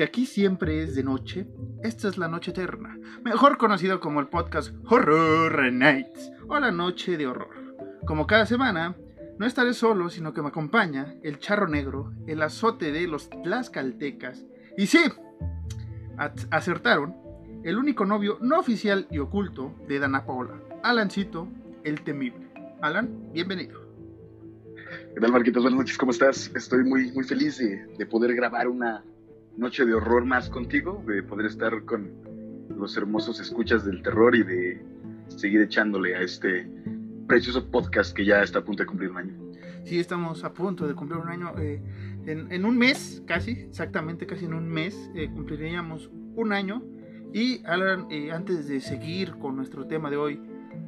Porque aquí siempre es de noche, esta es la noche eterna, mejor conocido como el podcast Horror Nights o la noche de horror. Como cada semana, no estaré solo, sino que me acompaña el charro negro, el azote de los tlaxcaltecas. Y sí, acertaron, el único novio no oficial y oculto de Dana Paola, Alancito, el temible. Alan, bienvenido. ¿Qué tal, Marquitos? Buenas noches, ¿cómo estás? Estoy muy, muy feliz de, poder grabar una noche de horror más contigo, de poder estar con los hermosos escuchas del terror y de seguir echándole a este precioso podcast que ya está a punto de cumplir un año. Sí, estamos a punto de cumplir un año. Eh, en, un mes, casi, exactamente casi en un mes, eh, cumpliríamos un año. Y Alan, eh, antes de seguir con nuestro tema de hoy,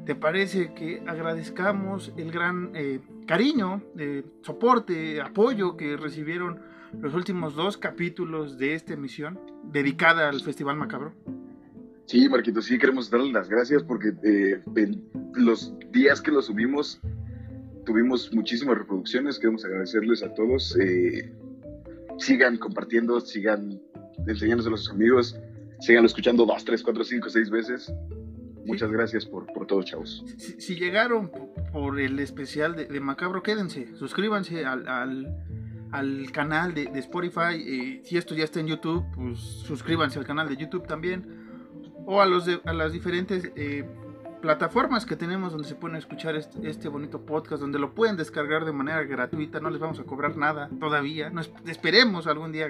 ¿te parece que agradezcamos el gran cariño, de soporte, apoyo que recibieron los últimos dos capítulos de esta emisión dedicada al Festival Macabro. Sí, Marquito, sí queremos darles las gracias porque eh, los días que lo subimos tuvimos muchísimas reproducciones. Queremos agradecerles a todos. Eh, sigan compartiendo, sigan enseñándose a sus amigos, sigan escuchando dos, tres, cuatro, cinco, seis veces. Muchas gracias por, por todo, chavos. Si, llegaron por el especial de, Macabro, quédense, suscríbanse al, al, canal de, Spotify. Si esto ya está en YouTube, pues suscríbanse al canal de YouTube también. O a, los a las diferentes eh, plataformas que tenemos donde se pueden escuchar este, este, bonito podcast, donde lo pueden descargar de manera gratuita. No les vamos a cobrar nada todavía. No esperemos algún día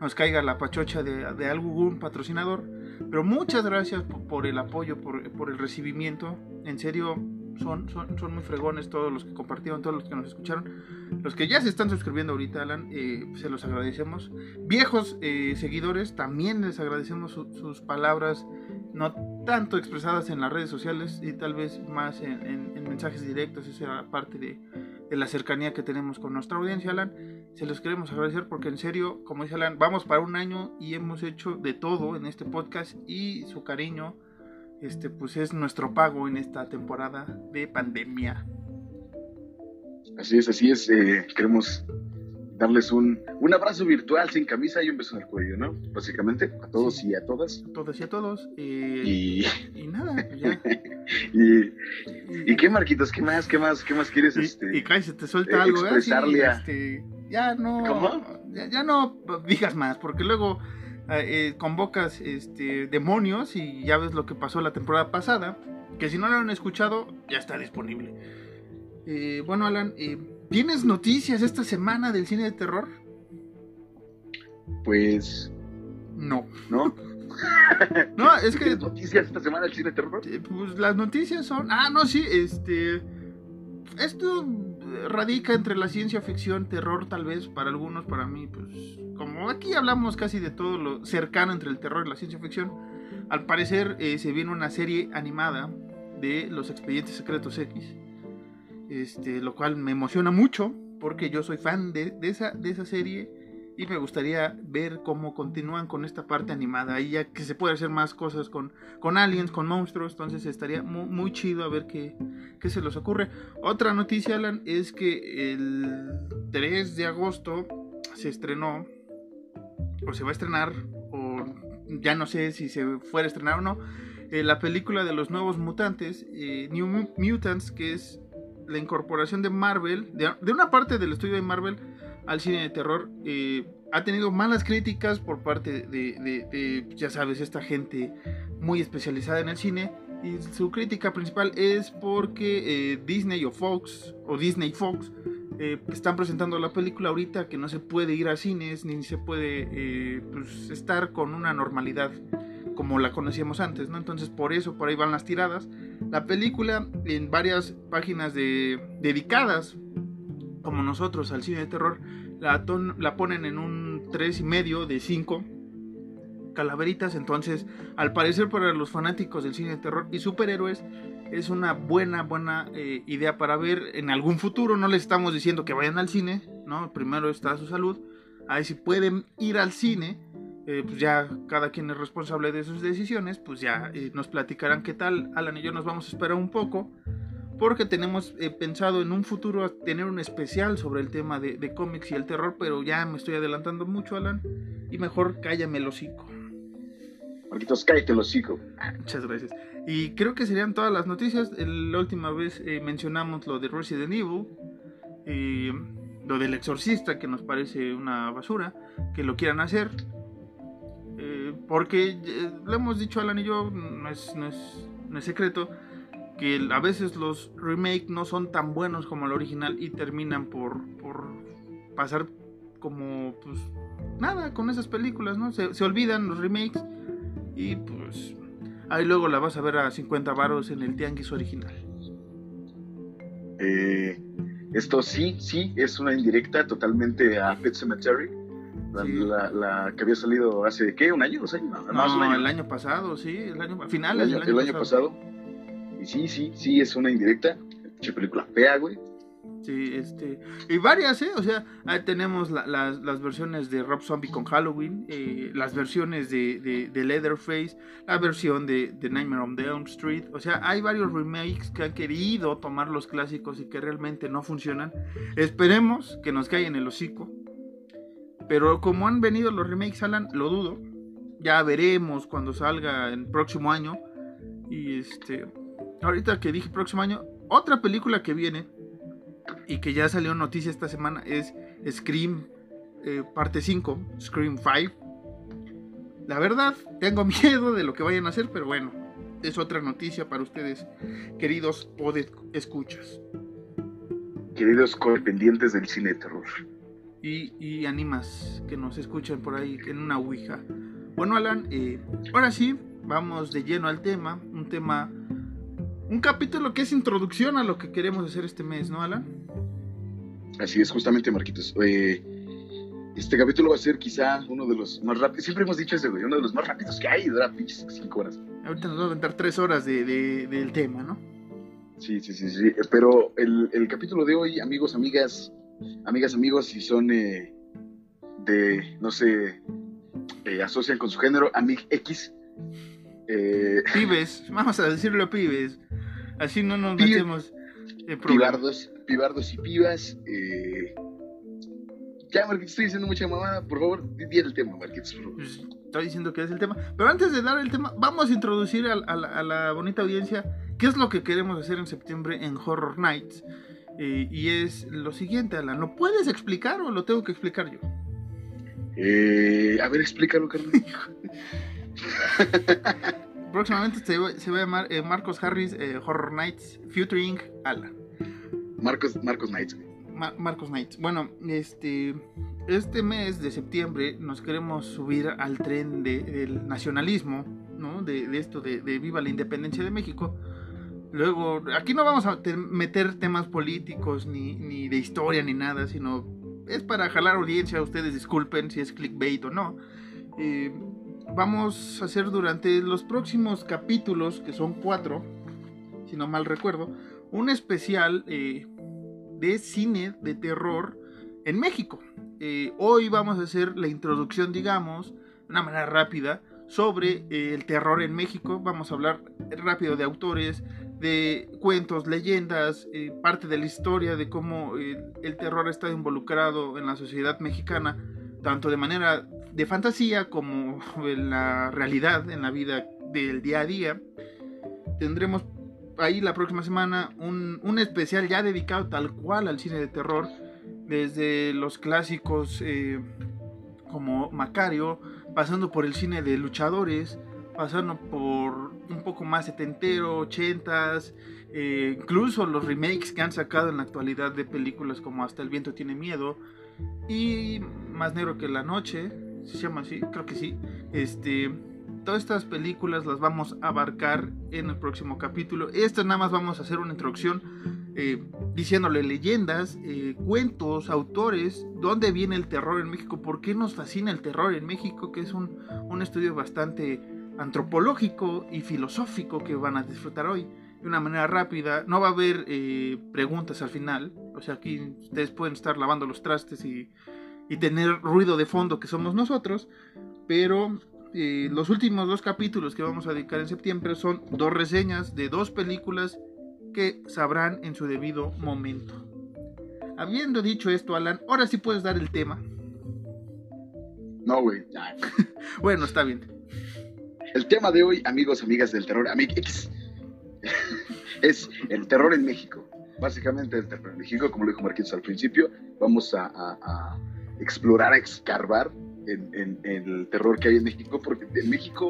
nos caiga la pachocha de, algún patrocinador. Pero muchas gracias por, el apoyo, por, el recibimiento. En serio, son, son, muy fregones todos los que compartieron, todos los que nos escucharon. Los que ya se están suscribiendo ahorita, Alan, eh, se los agradecemos. Viejos eh, seguidores, también les agradecemos sus palabras, no tanto expresadas en las redes sociales y tal vez más en, mensajes directos, esa parte de, de la cercanía que tenemos con nuestra audiencia, Alan se los queremos agradecer porque en serio, como dice Alan, vamos para un año y hemos hecho de todo en este podcast y su cariño, este, pues es nuestro pago en esta temporada de pandemia. Así es, así es. Eh, queremos darles un, un, abrazo virtual sin camisa y un beso en el cuello, ¿no? Básicamente, a todos y a todas. A todos y a todos. Eh, y... y... nada, pues ya. y, y, qué, Marquitos? ¿Qué más? ¿Qué más? ¿Qué más quieres? Y, este, y se te suelta eh, algo, expresarle ¿eh? este, ya no. Ya, no digas más, porque luego eh, convocas este, demonios y ya ves lo que pasó la temporada pasada. Que si no lo han escuchado, ya está disponible. Eh, bueno, Alan, eh, ¿tienes noticias esta semana del cine de terror? Pues. No. ¿No? no, es que. ¿Tienes noticias esta semana del cine de terror? Pues las noticias son. Ah, no, sí, este. Esto radica entre la ciencia ficción, terror tal vez, para algunos, para mí, pues como aquí hablamos casi de todo lo cercano entre el terror y la ciencia ficción, al parecer eh, se viene una serie animada de los expedientes secretos X, este, lo cual me emociona mucho porque yo soy fan de, esa, de esa serie y me gustaría ver cómo continúan con esta parte animada. Y ya que se puede hacer más cosas con, con aliens, con monstruos. Entonces estaría muy, chido a ver qué, qué, se les ocurre. Otra noticia, Alan, es que el 3 de agosto se estrenó, o se va a estrenar, o ya no sé si se fuera a estrenar o no, eh, la película de los nuevos mutantes, eh, New Mutants, que es la incorporación de Marvel, de, de una parte del estudio de Marvel al cine de terror eh, ha tenido malas críticas por parte de, ya sabes, esta gente muy especializada en el cine. Y su crítica principal es porque eh, Disney o Fox, o Disney Fox, eh, están presentando la película ahorita que no se puede ir a cines ni se puede pues, estar con una normalidad como la conocíamos antes, ¿no? Entonces por eso por ahí van las tiradas. La película en varias páginas de, dedicadas como nosotros al cine de terror, la, ponen en un 3,5 de 5 calaveritas. Entonces, al parecer para los fanáticos del cine de terror y superhéroes, es una buena, buena eh, idea para ver en algún futuro. No les estamos diciendo que vayan al cine, ¿no? Primero está su salud. Ahí si pueden ir al cine, eh, pues ya cada quien es responsable de sus decisiones, pues ya eh, nos platicarán qué tal. Alan y yo nos vamos a esperar un poco porque tenemos eh, pensado en un futuro tener un especial sobre el tema de, de cómics y el terror, pero ya me estoy adelantando mucho, Alan, y mejor cállame el hocico. Marquitos, cállate el hocico. Muchas gracias. Y creo que serían todas las noticias. La última vez eh, mencionamos lo de Resident Evil, eh, lo del exorcista, que nos parece una basura, que lo quieran hacer. Eh, porque lo hemos dicho Alan y yo, no es, no es, no es secreto, que a veces los remakes no son tan buenos como el original y terminan por, por pasar como pues nada con esas películas, ¿no? Se, se olvidan los remakes y pues ahí luego la vas a ver a 50 varos en el tianguis original. Eh, esto sí, sí, es una indirecta totalmente a Pet Cemetery. La, Sí. la- la que había salido hace, ¿qué? ¿Un año? ¿Dos años? No, No, más un año. el año pasado, sí, el año, El finales año, el año pasado. Sí, sí, sí, es una indirecta. Pinche película fea, güey. Sí, este. Y varias, ¿eh? O sea, ahí tenemos la- las, las versiones de Rob Zombie con Halloween, eh, las versiones de, de, de Leatherface, la versión de, de Nightmare on the Elm Street. O sea, hay varios remakes que han querido tomar los clásicos y que realmente no funcionan. Esperemos que nos caigan el hocico. Pero como han venido los remakes, Alan, lo dudo. Ya veremos cuando salga el próximo año. Y este. Ahorita que dije próximo año, otra película que viene y que ya salió noticia esta semana es Scream eh, parte 5, Scream 5. La verdad, tengo miedo de lo que vayan a hacer, pero bueno, es otra noticia para ustedes, queridos pod escuchas Queridos codependientes del cine de terror. y, y animas que nos escuchen por ahí en una ouija. Bueno, Alan, eh, ahora sí, vamos de lleno al tema, un tema, un capítulo que es introducción a lo que queremos hacer este mes, ¿no, Alan? Así es, justamente, Marquitos. Eh, este capítulo va a ser quizá uno de los más rápidos. Siempre hemos dicho eso, güey. Uno de los más rápidos que hay. Dura pinches cinco horas. Ahorita nos va a aventar tres horas de, de- del tema, ¿no? Sí, sí, sí, sí. Pero el, el capítulo de hoy, amigos, amigas, amigas, amigos, si son eh, de, no sé, eh, asocian con su género, Amig X. Eh, Pibes, vamos a decirlo pibes. Así no nos metemos en pibardos, pibardos y pibas. Eh, ya, Marquitos, estoy diciendo mucha mamada. Por favor, di el tema, Marquitos, por favor. Pues, estoy diciendo que es el tema. Pero antes de dar el tema, vamos a introducir a, a la, a la bonita audiencia qué es lo que queremos hacer en septiembre en Horror Nights. Eh, y es lo siguiente, Alan. ¿Lo puedes explicar o lo tengo que explicar yo? Eh, a ver, explícalo, carnal. Próximamente se va, se va a llamar eh, Marcos Harris eh, Horror Nights Featuring Alan. Marcos, Marcos. Ma- Marcos Knights. Bueno, este, este mes de septiembre nos queremos subir al tren de- del nacionalismo, ¿no? De, de esto de, de viva la independencia de México. Luego, aquí no vamos a te- meter temas políticos ni, ni de historia ni nada, sino es para jalar audiencia. Ustedes disculpen si es clickbait o no. Eh, vamos a hacer durante los próximos capítulos, que son cuatro, si no mal recuerdo, un especial eh, de cine de terror en México. Eh, hoy vamos a hacer la introducción, digamos, de una manera rápida sobre eh, el terror en México. Vamos a hablar rápido de autores, de cuentos, leyendas, parte de la historia de cómo el terror está involucrado en la sociedad mexicana, tanto de manera de fantasía como en la realidad, en la vida del día a día. Tendremos ahí la próxima semana un, un especial ya dedicado tal cual al cine de terror, desde los clásicos eh, como Macario, pasando por el cine de luchadores, pasando por un poco más setentero, ochentas, eh, incluso los remakes que han sacado en la actualidad de películas como Hasta el viento tiene miedo y Más negro que la noche, se llama así, creo que sí. Este, todas estas películas las vamos a abarcar en el próximo capítulo. Esto nada más vamos a hacer una introducción eh, diciéndole leyendas, eh, cuentos, autores, dónde viene el terror en México, por qué nos fascina el terror en México, que es un, un estudio bastante antropológico y filosófico que van a disfrutar hoy de una manera rápida. No va a haber eh, preguntas al final, o sea, aquí ustedes pueden estar lavando los trastes y, y tener ruido de fondo que somos nosotros, pero eh, los últimos dos capítulos que vamos a dedicar en septiembre son dos reseñas de dos películas que sabrán en su debido momento. Habiendo dicho esto, Alan, ahora sí puedes dar el tema. No, güey. bueno, está bien. El tema de hoy, amigos, amigas del terror, amigos, es el terror en México. Básicamente el terror en México, como lo dijo Marquitos al principio, vamos a, explorar, a escarbar en, el terror que hay en México, porque en México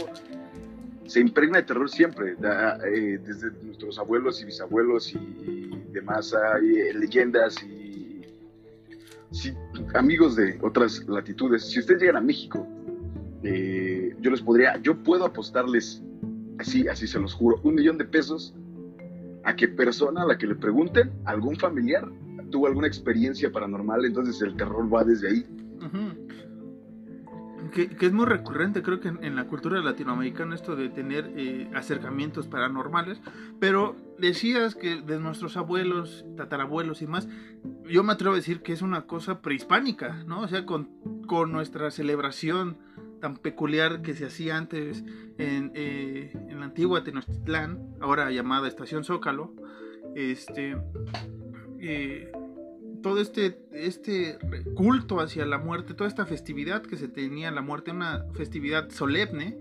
se impregna de terror siempre, eh, desde nuestros abuelos y bisabuelos y, demás, hay eh, leyendas y amigos de otras latitudes. Si ustedes llegan a México, eh, yo les podría, yo puedo apostarles, así, así se los juro, un millón de pesos a que persona a la que le pregunten, algún familiar, tuvo alguna experiencia paranormal, entonces el terror va desde ahí que, es muy recurrente, creo que en, la cultura latinoamericana esto de tener eh, acercamientos paranormales, pero decías que de nuestros abuelos, tatarabuelos y más, yo me atrevo a decir que es una cosa prehispánica, ¿no? O sea, con, con nuestra celebración tan peculiar que se hacía antes en, eh, en la antigua Tenochtitlán, ahora llamada Estación Zócalo, este... Eh, todo este, este culto hacia la muerte, toda esta festividad que se tenía la muerte, una festividad solemne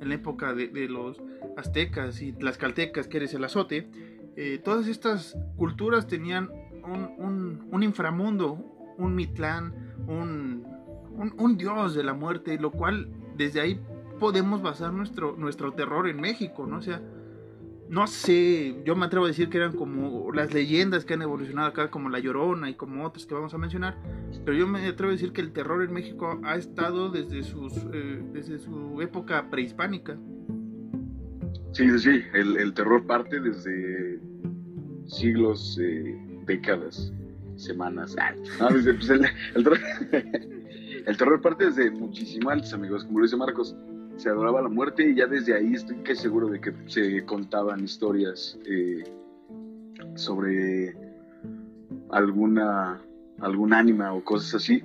en la época de, los aztecas y las caltecas, que eres el azote, eh, todas estas culturas tenían un, inframundo, un mitlán, un, un, dios de la muerte, lo cual desde ahí podemos basar nuestro, nuestro terror en México, ¿no? O sea, no sé, yo me atrevo a decir que eran como las leyendas que han evolucionado acá, como La Llorona y como otras que vamos a mencionar, pero yo me atrevo a decir que el terror en México ha estado desde, sus, eh, desde su época prehispánica. Sí, sí, el, terror parte desde siglos, eh, décadas, semanas. Ah, pues, el, el terror parte desde muchísimo antes, amigos, como lo dice Marcos se adoraba la muerte y ya desde ahí estoy que seguro de que se contaban historias eh, sobre alguna algún ánima o cosas así.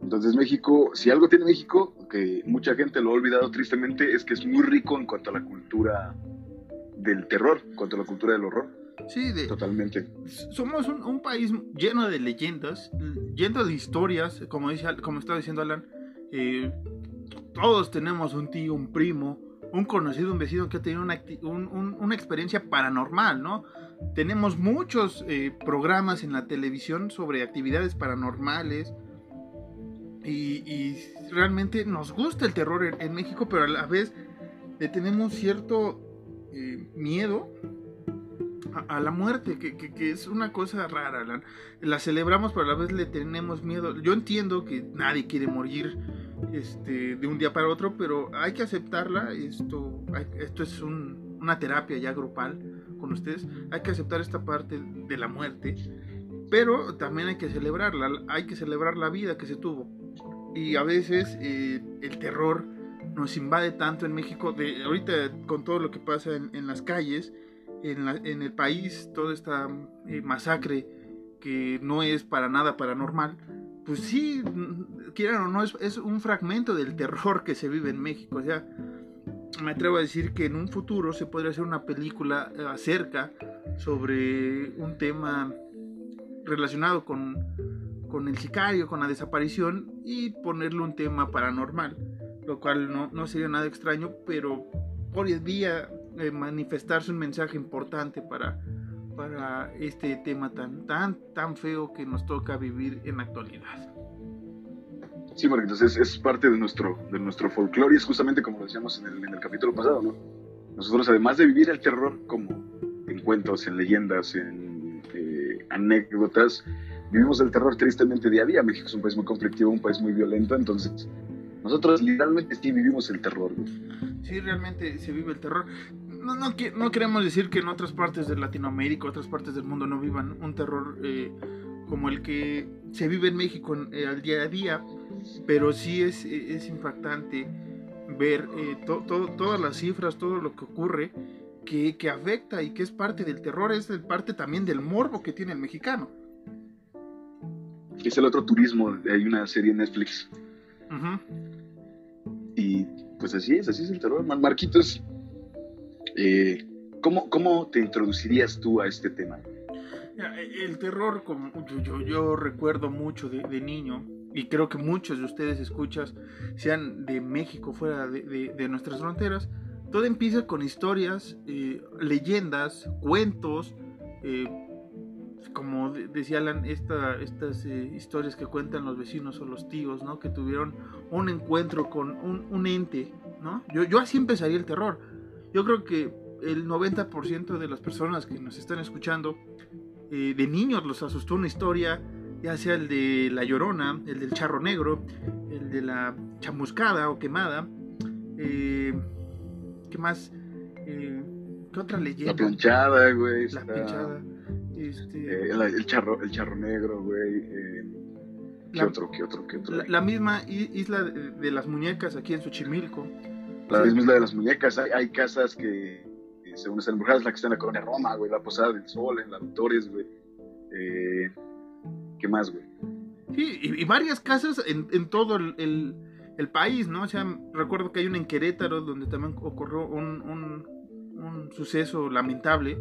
Entonces México, si algo tiene México, que mucha gente lo ha olvidado tristemente, es que es muy rico en cuanto a la cultura del terror, en cuanto a la cultura del horror. Sí, totalmente. Somos un, país lleno de leyendas, lleno de historias, como, dice, como estaba diciendo Alan. Eh, todos tenemos un tío, un primo, un conocido, un vecino que ha tenido una, experiencia paranormal, ¿no? Tenemos muchos eh, programas en la televisión sobre actividades paranormales y, realmente nos gusta el terror en, México, pero a la vez le tenemos cierto eh, miedo a, la muerte, que, es una cosa rara. la, celebramos, pero a la vez le tenemos miedo. Yo entiendo que nadie quiere morir este, de un día para otro, pero hay que aceptarla. Esto, esto es una terapia ya grupal con ustedes. Hay que aceptar esta parte de la muerte, pero también hay que celebrarla. Hay que celebrar la vida que se tuvo. Y a veces eh, el terror nos invade tanto en México. De, ahorita con todo lo que pasa en, las calles, en, en, el país, toda esta eh, masacre que no es para nada paranormal pues sí, quieran o no, es, un fragmento del terror que se vive en México. O sea, me atrevo a decir que en un futuro se podría hacer una película eh, acerca sobre un tema relacionado con, el sicario, con la desaparición y ponerle un tema paranormal, lo cual no, sería nada extraño, pero podría eh, manifestarse un mensaje importante para para este tema tan, tan, tan feo que nos toca vivir en la actualidad. Sí, porque entonces es parte de nuestro, de nuestro folclore y es justamente como lo decíamos en el, en el capítulo pasado, ¿no? Nosotros, además de vivir el terror como en cuentos, en leyendas, en eh, anécdotas, vivimos el terror tristemente día a día. México es un país muy conflictivo, un país muy violento, entonces nosotros literalmente sí vivimos el terror. Sí, realmente se vive el terror no, no, no, queremos decir que en otras partes de Latinoamérica, otras partes del mundo no vivan un terror eh, como el que se vive en México eh, al día a día, pero sí es, es impactante ver eh, todas las cifras, todo lo que ocurre, que, que, afecta y que es parte del terror, es parte también del morbo que tiene el mexicano. Es el otro turismo, hay una serie en Netflix. Y pues así es, así es el terror. Marquitos, eh, ¿cómo, ¿cómo te introducirías tú a este tema? El terror, como yo, yo, recuerdo mucho de, niño, y creo que muchos de ustedes escuchas, sean de México, fuera de, nuestras fronteras, todo empieza con historias, eh, leyendas, cuentos, eh, como decía Alan, estas eh, historias que cuentan los vecinos o los tíos, ¿no? Que tuvieron un encuentro con un, ente, ¿no? Yo, yo así empezaría el terror. Yo creo que el 90% de las personas que nos están escuchando, eh, de niños los asustó una historia, ya sea el de la llorona, el del charro negro, el de la chamuscada o quemada. Eh, ¿Qué más? ¿Qué otra leyenda? La planchada, güey. La planchada este, eh, el, charro, el charro negro, güey. Eh, ¿Qué otro? ¿Qué otro? ¿Qué otro? La, misma isla de, las muñecas aquí en Xochimilco. La misma isla de las muñecas. Hay, casas que, según están embrujadas, la que está en la colonia Roma, güey. La Posada del Sol, en la Doctores, güey. Eh, ¿Qué más, güey? Sí, y, varias casas en, todo el, país, ¿no? O sea, recuerdo que hay una en Querétaro donde también ocurrió un, un suceso lamentable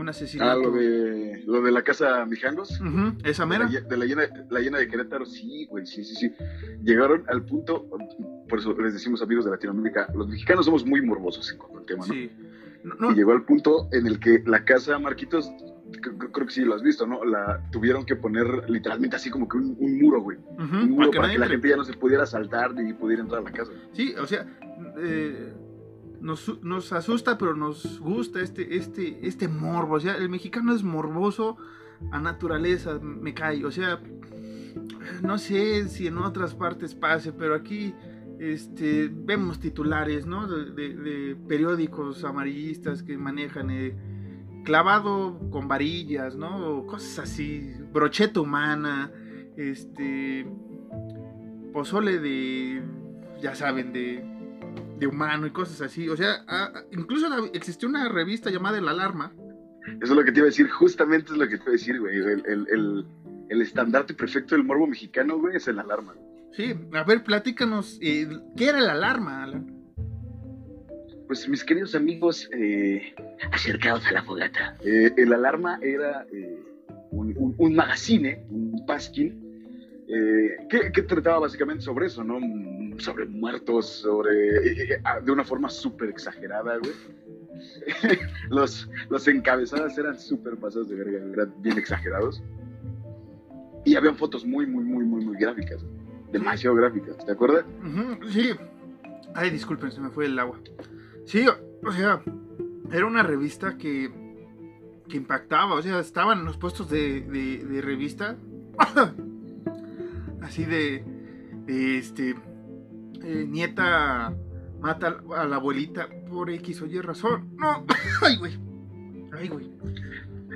un asesinato. Ah, lo de, lo de la casa Mijangos. Esa mera. De la, llena, la llena de Querétaro, sí, güey, sí, sí, sí. Llegaron al punto, por eso les decimos amigos de Latinoamérica, los mexicanos somos muy morbosos en cuanto al tema, ¿no? Sí. Y llegó al punto en el que la casa Marquitos, creo que sí lo has visto, ¿no? La tuvieron que poner literalmente así como que un, muro, güey. un muro para que, la gente ya no se pudiera saltar ni pudiera entrar a la casa. Sí, o sea, eh, nos, asusta, pero nos gusta este, este, este morbo. O sea, el mexicano es morboso a naturaleza, me cae. O sea, no sé si en otras partes pase, pero aquí este, vemos titulares, ¿no? De, periódicos amarillistas que manejan eh, clavado con varillas, ¿no? Cosas así, brocheta humana, este, pozole de, ya saben, de de humano y cosas así. O sea, incluso existió una revista llamada El Alarma. Eso es lo que te iba a decir, justamente es lo que te iba a decir, güey. El, estandarte perfecto del morbo mexicano, güey, es el alarma. Sí, a ver, platícanos, eh, ¿qué era el alarma, Alan? Pues mis queridos amigos, eh, acercados a la fogata. Eh, el alarma era un, un, magazine, un pasquín, que, que, trataba básicamente sobre eso, ¿no? sobre muertos, sobre. Eh, eh, ah, de una forma súper exagerada, güey. los, los encabezadas eran súper pasados de verga, eran bien exagerados. Y habían fotos muy, muy, muy, muy, muy gráficas. Demasiado gráficas, ¿te acuerdas? sí. Ay, disculpen, se me fue el agua. Sí, o sea, era una revista que, que impactaba, o sea, estaban en los puestos de, de, revista. Así de, de, este eh, nieta mata a la abuelita por X o Y razón. No, ay, güey. Ay, güey.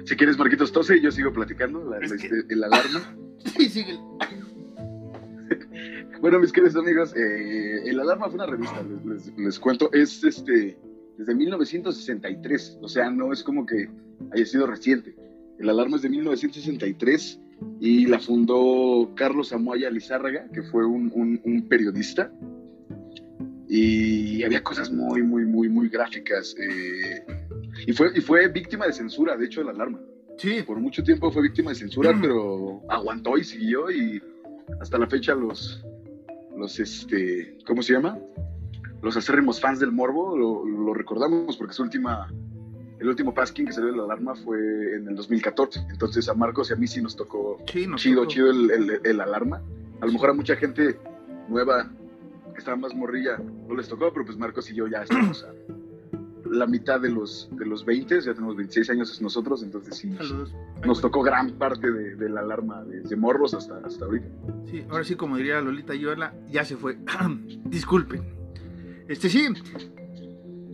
Si quieres, Marquitos, tose y yo sigo platicando la, este, el alarma. sí, sigue. bueno, mis queridos amigos, eh, el alarma fue una revista, les, cuento, es este desde 1963, o sea, no es como que haya sido reciente. El alarma es de 1963 y la fundó Carlos Amoya Lizárraga, que fue un, un periodista y había cosas muy, muy, muy, muy gráficas. Eh, y, fue, y fue víctima de censura, de hecho, de la alarma. Sí. Por mucho tiempo fue víctima de censura, pero aguantó y siguió y hasta la fecha los, los este, ¿cómo se llama? Los acérrimos fans del morbo lo, recordamos porque su última, el último pasking que salió de la alarma fue en el 2014. Entonces a Marcos y a mí sí nos tocó chido, chido el, el, el, alarma. A lo mejor a mucha gente nueva estaba más morrilla, no les tocó, pero pues Marcos y yo ya estamos a la mitad de los, de los 20, ya tenemos 26 años nosotros, entonces sí, nos tocó gran parte de, la alarma de, morros hasta, hasta ahorita. Sí, ahora sí, como diría Lolita Yola, ya se fue. Disculpen. Este sí,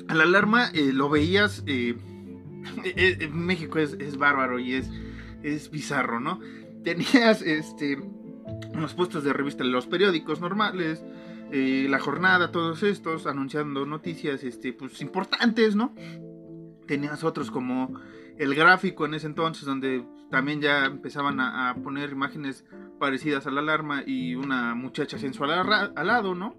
a la alarma eh, lo veías, eh, eh, en México es, es, bárbaro y es, es bizarro, ¿no? Tenías este, los puestos de revista, los periódicos normales, eh, la jornada, todos estos, anunciando noticias este, pues, importantes, ¿no? Tenías otros como el gráfico en ese entonces, donde también ya empezaban a, poner imágenes parecidas a la alarma y una muchacha sensual al, lado, ¿no?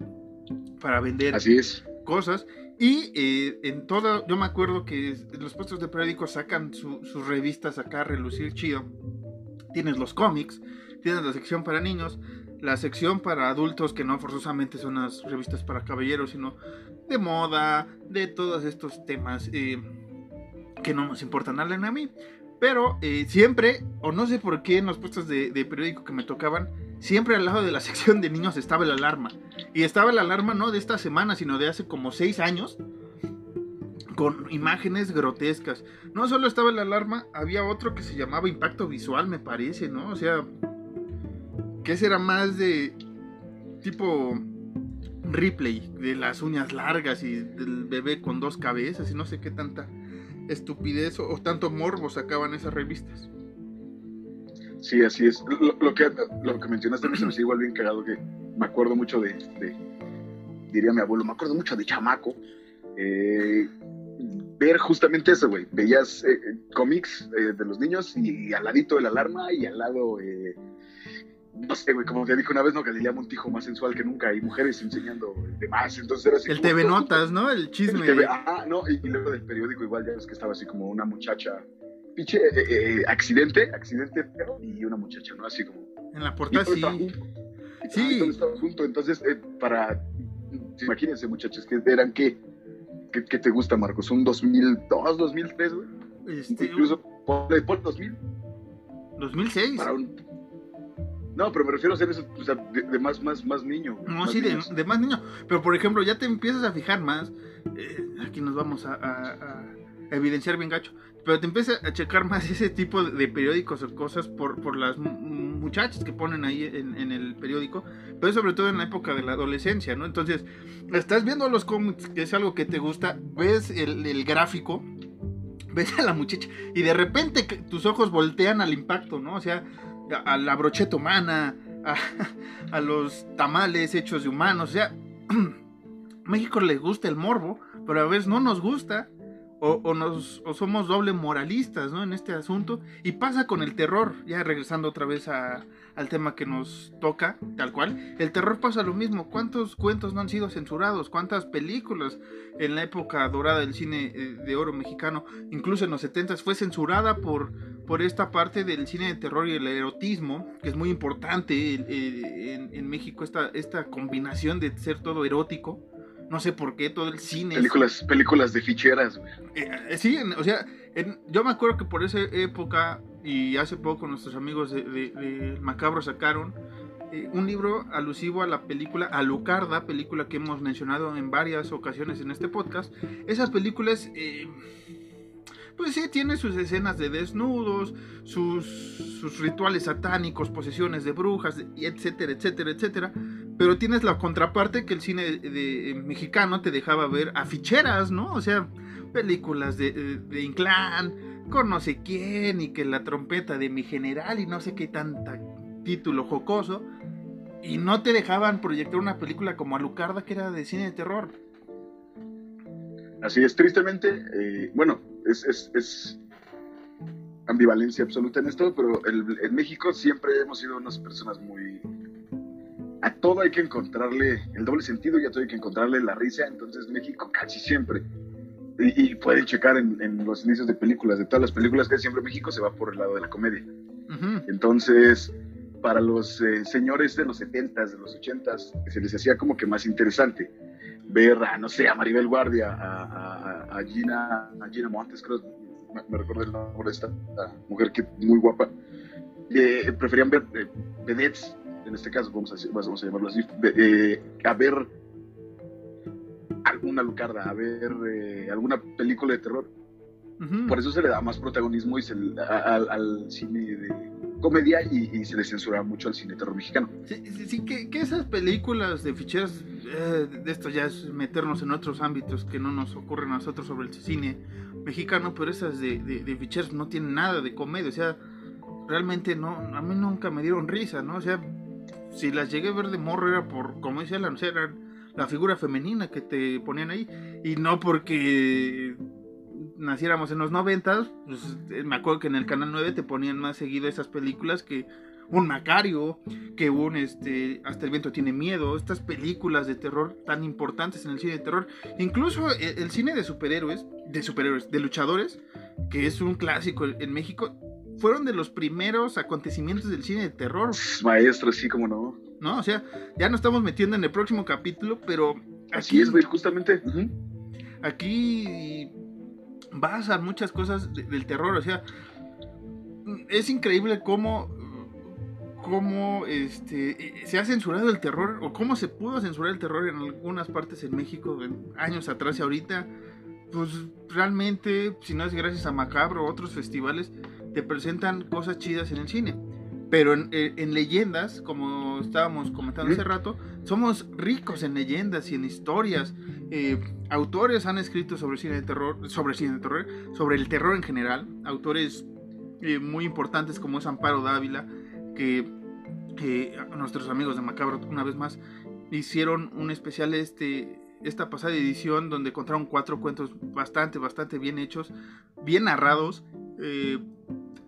Para vender Así es. cosas. Y eh, en todo, yo me acuerdo que los puestos de periódicos sacan sus revistas acá a relucir chido. Tienes los cómics, tienes la sección para niños, la sección para adultos, que no forzosamente son las revistas para caballeros, sino de moda, de todos estos temas eh, que no nos importan a a mí. Pero eh, siempre, o no sé por qué en los puestos de, periódico que me tocaban, siempre al lado de la sección de niños estaba la alarma. Y estaba la alarma no de esta semana, sino de hace como seis años, con imágenes grotescas. No solo estaba la alarma, había otro que se llamaba Impacto Visual, me parece, ¿no? O sea, que ese era más de tipo replay, de las uñas largas y del bebé con dos cabezas y no sé qué tanta estupidez o, tanto morbo sacaban esas revistas. Sí, así es. Lo, que, lo que mencionaste me hace igual bien cagado que me acuerdo mucho de, diría mi abuelo, me acuerdo mucho de chamaco. Eh, ver justamente eso, güey. Veías eh, cómics eh, de los niños y al ladito la alarma y al lado no sé, güey, como te dije una vez, no, Galilea Montijo más sensual que nunca, y mujeres enseñando demás, entonces era así. El TV Notas, ¿no? El chisme. ah, no, y, luego del periódico igual ya ves que estaba así como una muchacha, pinche, eh, eh, accidente, accidente feo, y una muchacha, ¿no? Así como. En la portada sí. Sí. estaba junto, entonces, eh, para, imagínense muchachos, que eran qué, ¿Qué, te gusta, Marcos? ¿Un 2002, 2003, güey? Este, Incluso, por, por 2000. 2006. Para un, no, pero me refiero a ser eso, o sea, de, más, más, más niño. No, sí, de, más niño. Pero por ejemplo, ya te empiezas a fijar más. Eh, aquí nos vamos a, evidenciar bien gacho. Pero te empiezas a checar más ese tipo de periódicos o cosas por, por las muchachas que ponen ahí en, el periódico. Pero sobre todo en la época de la adolescencia, ¿no? Entonces, estás viendo los cómics, que es algo que te gusta, ves el, el gráfico ves a la muchacha y de repente tus ojos voltean al impacto, ¿no? O sea, a la brocheta humana, a, los tamales hechos de humanos. O sea, México le gusta el morbo, pero a veces no nos gusta. O, o somos doble moralistas ¿no? en este asunto. Y pasa con el terror, ya regresando otra vez a, al tema que nos toca, tal cual. El terror pasa lo mismo. ¿Cuántos cuentos no han sido censurados? ¿Cuántas películas en la época dorada del cine eh, de oro mexicano, incluso en los 70 fue censurada por, por esta parte del cine de terror y el erotismo, que es muy importante eh, en, México, esta, esta combinación de ser todo erótico? No sé por qué todo el cine. Películas, películas de ficheras, güey. Eh, sí, o sea, yo me acuerdo que por esa época y hace poco nuestros amigos de, Macabro sacaron eh, un libro alusivo a la película Alucarda, película que hemos mencionado en varias ocasiones en este podcast. Esas películas, eh, pues sí, tiene sus escenas de desnudos, sus, rituales satánicos, posesiones de brujas, etcétera, etcétera, etcétera. Pero tienes la contraparte que el cine de, mexicano te dejaba ver aficheras, ¿no? O sea, películas de, de Inclán, con no sé quién, y que la trompeta de mi general, y no sé qué tanta título jocoso. Y no te dejaban proyectar una película como Alucarda, que era de cine de terror. Así es, tristemente, eh, bueno, es, es, ambivalencia absoluta en esto, pero en México siempre hemos sido unas personas muy... A todo hay que encontrarle el doble sentido y a todo hay que encontrarle la risa, entonces México casi siempre y, pueden checar en, los inicios de películas, de todas las películas que siempre México, se va por el lado de la comedia. Entonces, para los eh, señores de los 70s, de los 80s, se les hacía como que más interesante ver a, no sé, a Maribel Guardia, a, Gina, a Gina Montes, creo, me, recuerdo el nombre de esta mujer que muy guapa. Eh, preferían ver eh, vedettes, en este caso, vamos a, vamos a llamarlo así, eh, a ver alguna Lucarda, a ver eh, alguna película de terror. Por eso se le da más protagonismo y se al cine de comedia y, se le censura mucho al cine de terror mexicano. Sí, sí, que, esas películas de ficheras, eh, de esto ya es meternos en otros ámbitos que no nos ocurren a nosotros sobre el cine mexicano, pero esas de, de, ficheras no tienen nada de comedia, o sea, realmente no, a mí nunca me dieron risa, ¿no? O sea, si las llegué a ver de morro era por, como dice Alan, o sea, eran la figura femenina que te ponían ahí. Y no porque naciéramos en los noventas, pues eh, me acuerdo que en el canal 9 te ponían más seguido esas películas que un Macario, que un este, Hasta el viento tiene miedo, estas películas de terror tan importantes en el cine de terror, incluso el, cine de superhéroes, de superhéroes, de luchadores, que es un clásico en México, fueron de los primeros acontecimientos del cine de terror. Maestro, sí, como no. No, o sea, ya nos estamos metiendo en el próximo capítulo, pero... Así es, güey, justamente. Aquí vas a muchas cosas del terror, o sea, es increíble cómo cómo este, se ha censurado el terror o cómo se pudo censurar el terror en algunas partes en México años atrás y ahorita. Pues realmente si no es gracias a Macabro o otros festivales te presentan cosas chidas en el cine pero en, eh, leyendas como estábamos comentando hace rato somos ricos en leyendas y en historias. Eh, autores han escrito sobre cine de terror sobre cine de terror sobre el terror en general. Autores eh, muy importantes como es Amparo Dávila que nuestros amigos de Macabro, una vez más, hicieron un especial este, esta pasada edición donde encontraron cuatro cuentos bastante, bastante bien hechos, bien narrados. Eh,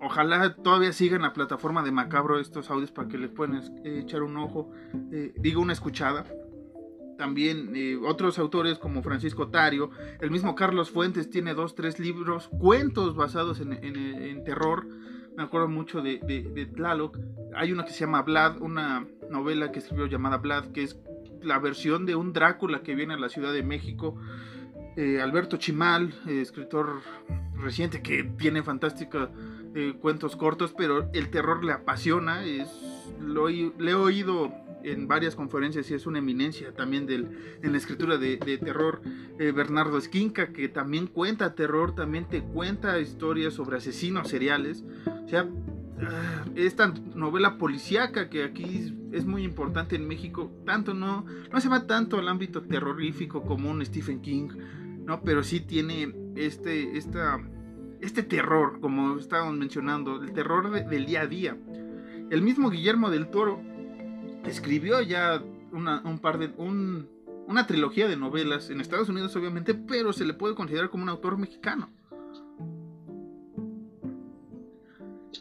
ojalá todavía sigan la plataforma de Macabro estos audios para que les puedan echar un ojo, eh, digo una escuchada. También eh, otros autores como Francisco Tario, el mismo Carlos Fuentes tiene dos, tres libros, cuentos basados en, en terror me acuerdo mucho de, de, Tlaloc. Hay una que se llama Vlad, una novela que escribió llamada Vlad, que es la versión de un Drácula que viene a la Ciudad de México. Eh, Alberto Chimal, eh, escritor reciente que tiene fantásticos eh, cuentos cortos, pero el terror le apasiona. Es, lo, le he oído en varias conferencias y es una eminencia también del, en la escritura de, terror. Bernardo Esquinca, que también cuenta terror, también te cuenta historias sobre asesinos seriales. O sea, esta novela policíaca que aquí es muy importante en México, tanto no, no se va tanto al ámbito terrorífico como un Stephen King, ¿no? pero sí tiene este, esta, este terror, como estábamos mencionando, el terror del día a día. El mismo Guillermo del Toro escribió ya una, un par de, una trilogía de novelas en Estados Unidos, obviamente, pero se le puede considerar como un autor mexicano.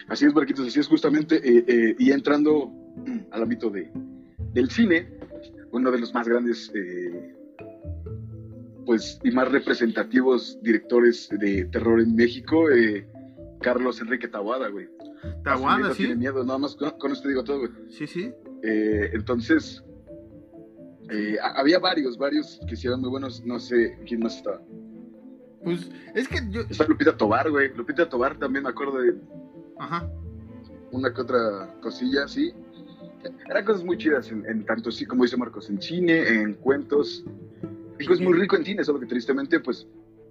Así es, Marquitos, así es justamente. Eh, eh, y entrando al ámbito de, del cine, uno de los más grandes eh, pues, y más representativos directores de terror en México, Carlos Enrique Tawada, güey. Tawada, sí. Tiene miedo, nada más con, con esto digo todo, güey. Sí, sí. Entonces, había varios, varios que hicieron muy buenos. No sé quién más estaba. Pues es que yo. Está Lupita Tobar, güey. Lupita Tobar también me acuerdo de. Ajá. Una que otra cosilla, sí. Eran cosas muy chidas, en, tanto sí, como dice Marcos, en cine, en cuentos. México es muy rico en cine, solo que tristemente, pues,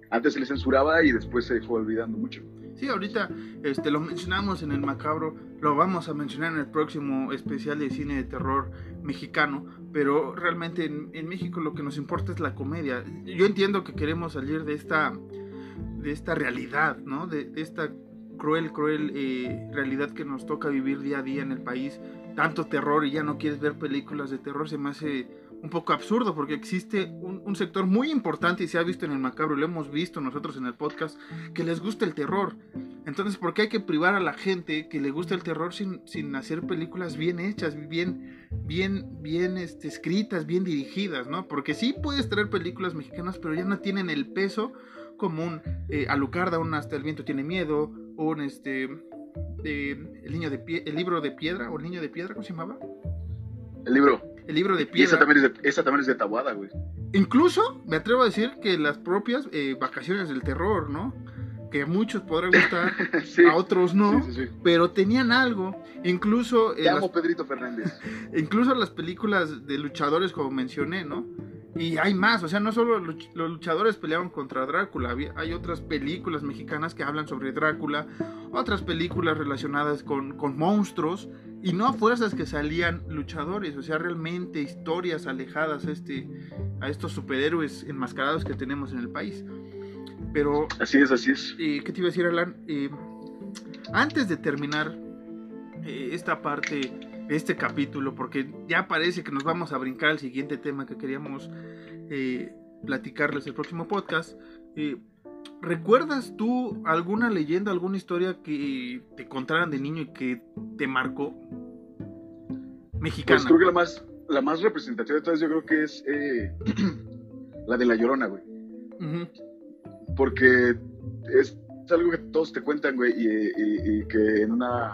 antes se le censuraba y después se fue olvidando mucho. Sí, ahorita este, lo mencionamos en el macabro, lo vamos a mencionar en el próximo especial de cine de terror mexicano, pero realmente en, México lo que nos importa es la comedia. Yo entiendo que queremos salir de esta, de esta realidad, ¿no? De, esta cruel, cruel eh, realidad que nos toca vivir día a día en el país. Tanto terror y ya no quieres ver películas de terror, se me hace un poco absurdo porque existe un, sector muy importante y se ha visto en el macabro, lo hemos visto nosotros en el podcast, que les gusta el terror. Entonces, ¿por qué hay que privar a la gente que le gusta el terror sin, sin hacer películas bien hechas, bien, bien, bien este, escritas, bien dirigidas, ¿no? Porque sí puedes traer películas mexicanas, pero ya no tienen el peso como un eh, Alucarda, Hasta el viento tiene miedo, un este, eh, el niño de pie, el libro de piedra, o el niño de piedra, ¿cómo se llamaba? El libro el libro de piedra. esa también es de, también es de Tabuada, güey. Incluso me atrevo a decir que las propias eh, vacaciones del terror, ¿no? Que a muchos podrán gustar, a otros no, pero tenían algo. Incluso. Te amo, Pedrito Fernández. incluso las películas de luchadores, como mencioné, ¿no? Y hay más, o sea, no solo los luchadores peleaban contra Drácula, hay otras películas mexicanas que hablan sobre Drácula, otras películas relacionadas con, con monstruos, y no a fuerzas que salían luchadores, o sea, realmente historias alejadas a, este, a estos superhéroes enmascarados que tenemos en el país. Pero... Así es, así es. Eh, ¿Qué te iba a decir, Alan? Eh, antes de terminar eh, esta parte este capítulo, porque ya parece que nos vamos a brincar al siguiente tema que queríamos eh, platicarles el próximo podcast. Eh, ¿Recuerdas tú alguna leyenda, alguna historia que te contaran de niño y que te marcó? mexicana. Pues creo que la más, la más representativa de todas yo creo que es eh, la de La Llorona, güey. Porque es algo que todos te cuentan, güey, y, y- y que en una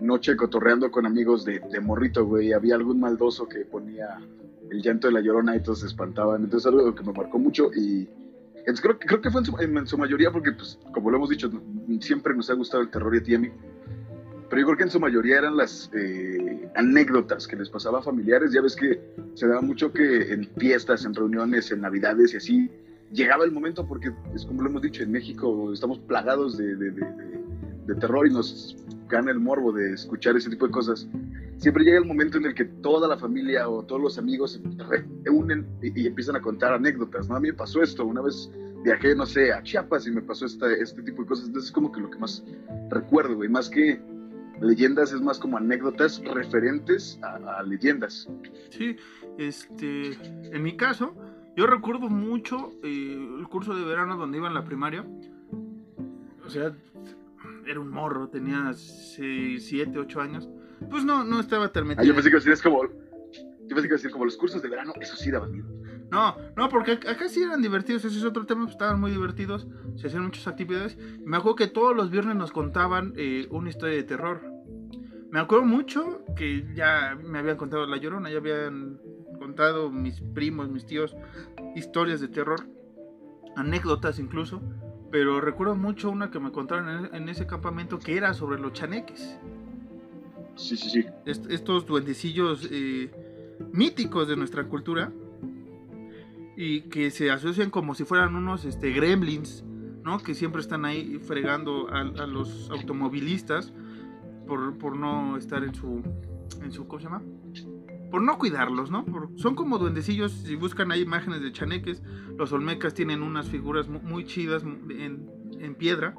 noche cotorreando con amigos de, de morrito, güey, había algún maldoso que ponía el llanto de la llorona y todos se espantaban. Entonces algo que me marcó mucho y entonces creo, creo que fue en su, en su mayoría porque, pues, como lo hemos dicho, siempre nos ha gustado el terror y a ti y a mí. Pero yo creo que en su mayoría eran las eh, anécdotas que les pasaba a familiares. Ya ves que se daba mucho que en fiestas, en reuniones, en navidades y así, llegaba el momento porque, es como lo hemos dicho, en México estamos plagados de, de- de- de- de terror y nos gana el morbo de escuchar ese tipo de cosas. Siempre llega el momento en el que toda la familia o todos los amigos se reúnen y, y empiezan a contar anécdotas, ¿no? A mí me pasó esto, una vez viajé, no sé, a Chiapas y me pasó esta, este tipo de cosas, entonces es como que lo que más recuerdo, güey, más que leyendas es más como anécdotas referentes a, leyendas. Sí, este, en mi caso, yo recuerdo mucho eh, el curso de verano donde iba en la primaria. O sea, era un morro, tenía 7, 8 años. Pues no, no estaba tan Ah, metido. yo pensé que decir, es como, yo pensé que decir como los cursos de verano, eso sí daban miedo. No, no, porque ac- acá sí eran divertidos, ese es otro tema, pues, estaban muy divertidos, se hacían muchas actividades. Me acuerdo que todos los viernes nos contaban eh, una historia de terror. Me acuerdo mucho que ya me habían contado La Llorona, ya habían contado mis primos, mis tíos, historias de terror, anécdotas incluso. Pero recuerdo mucho una que me contaron en, en ese campamento que era sobre los chaneques. Sí, sí, sí. Est- estos duendecillos eh, míticos de nuestra cultura y que se asocian como si fueran unos este, gremlins, ¿no? Que siempre están ahí fregando a, a los automovilistas por, por no estar en su, en su, ¿cómo se llama? Por no cuidarlos, ¿no? Por- son como duendecillos, si buscan ahí imágenes de chaneques, los olmecas tienen unas figuras mu- muy chidas en, en piedra,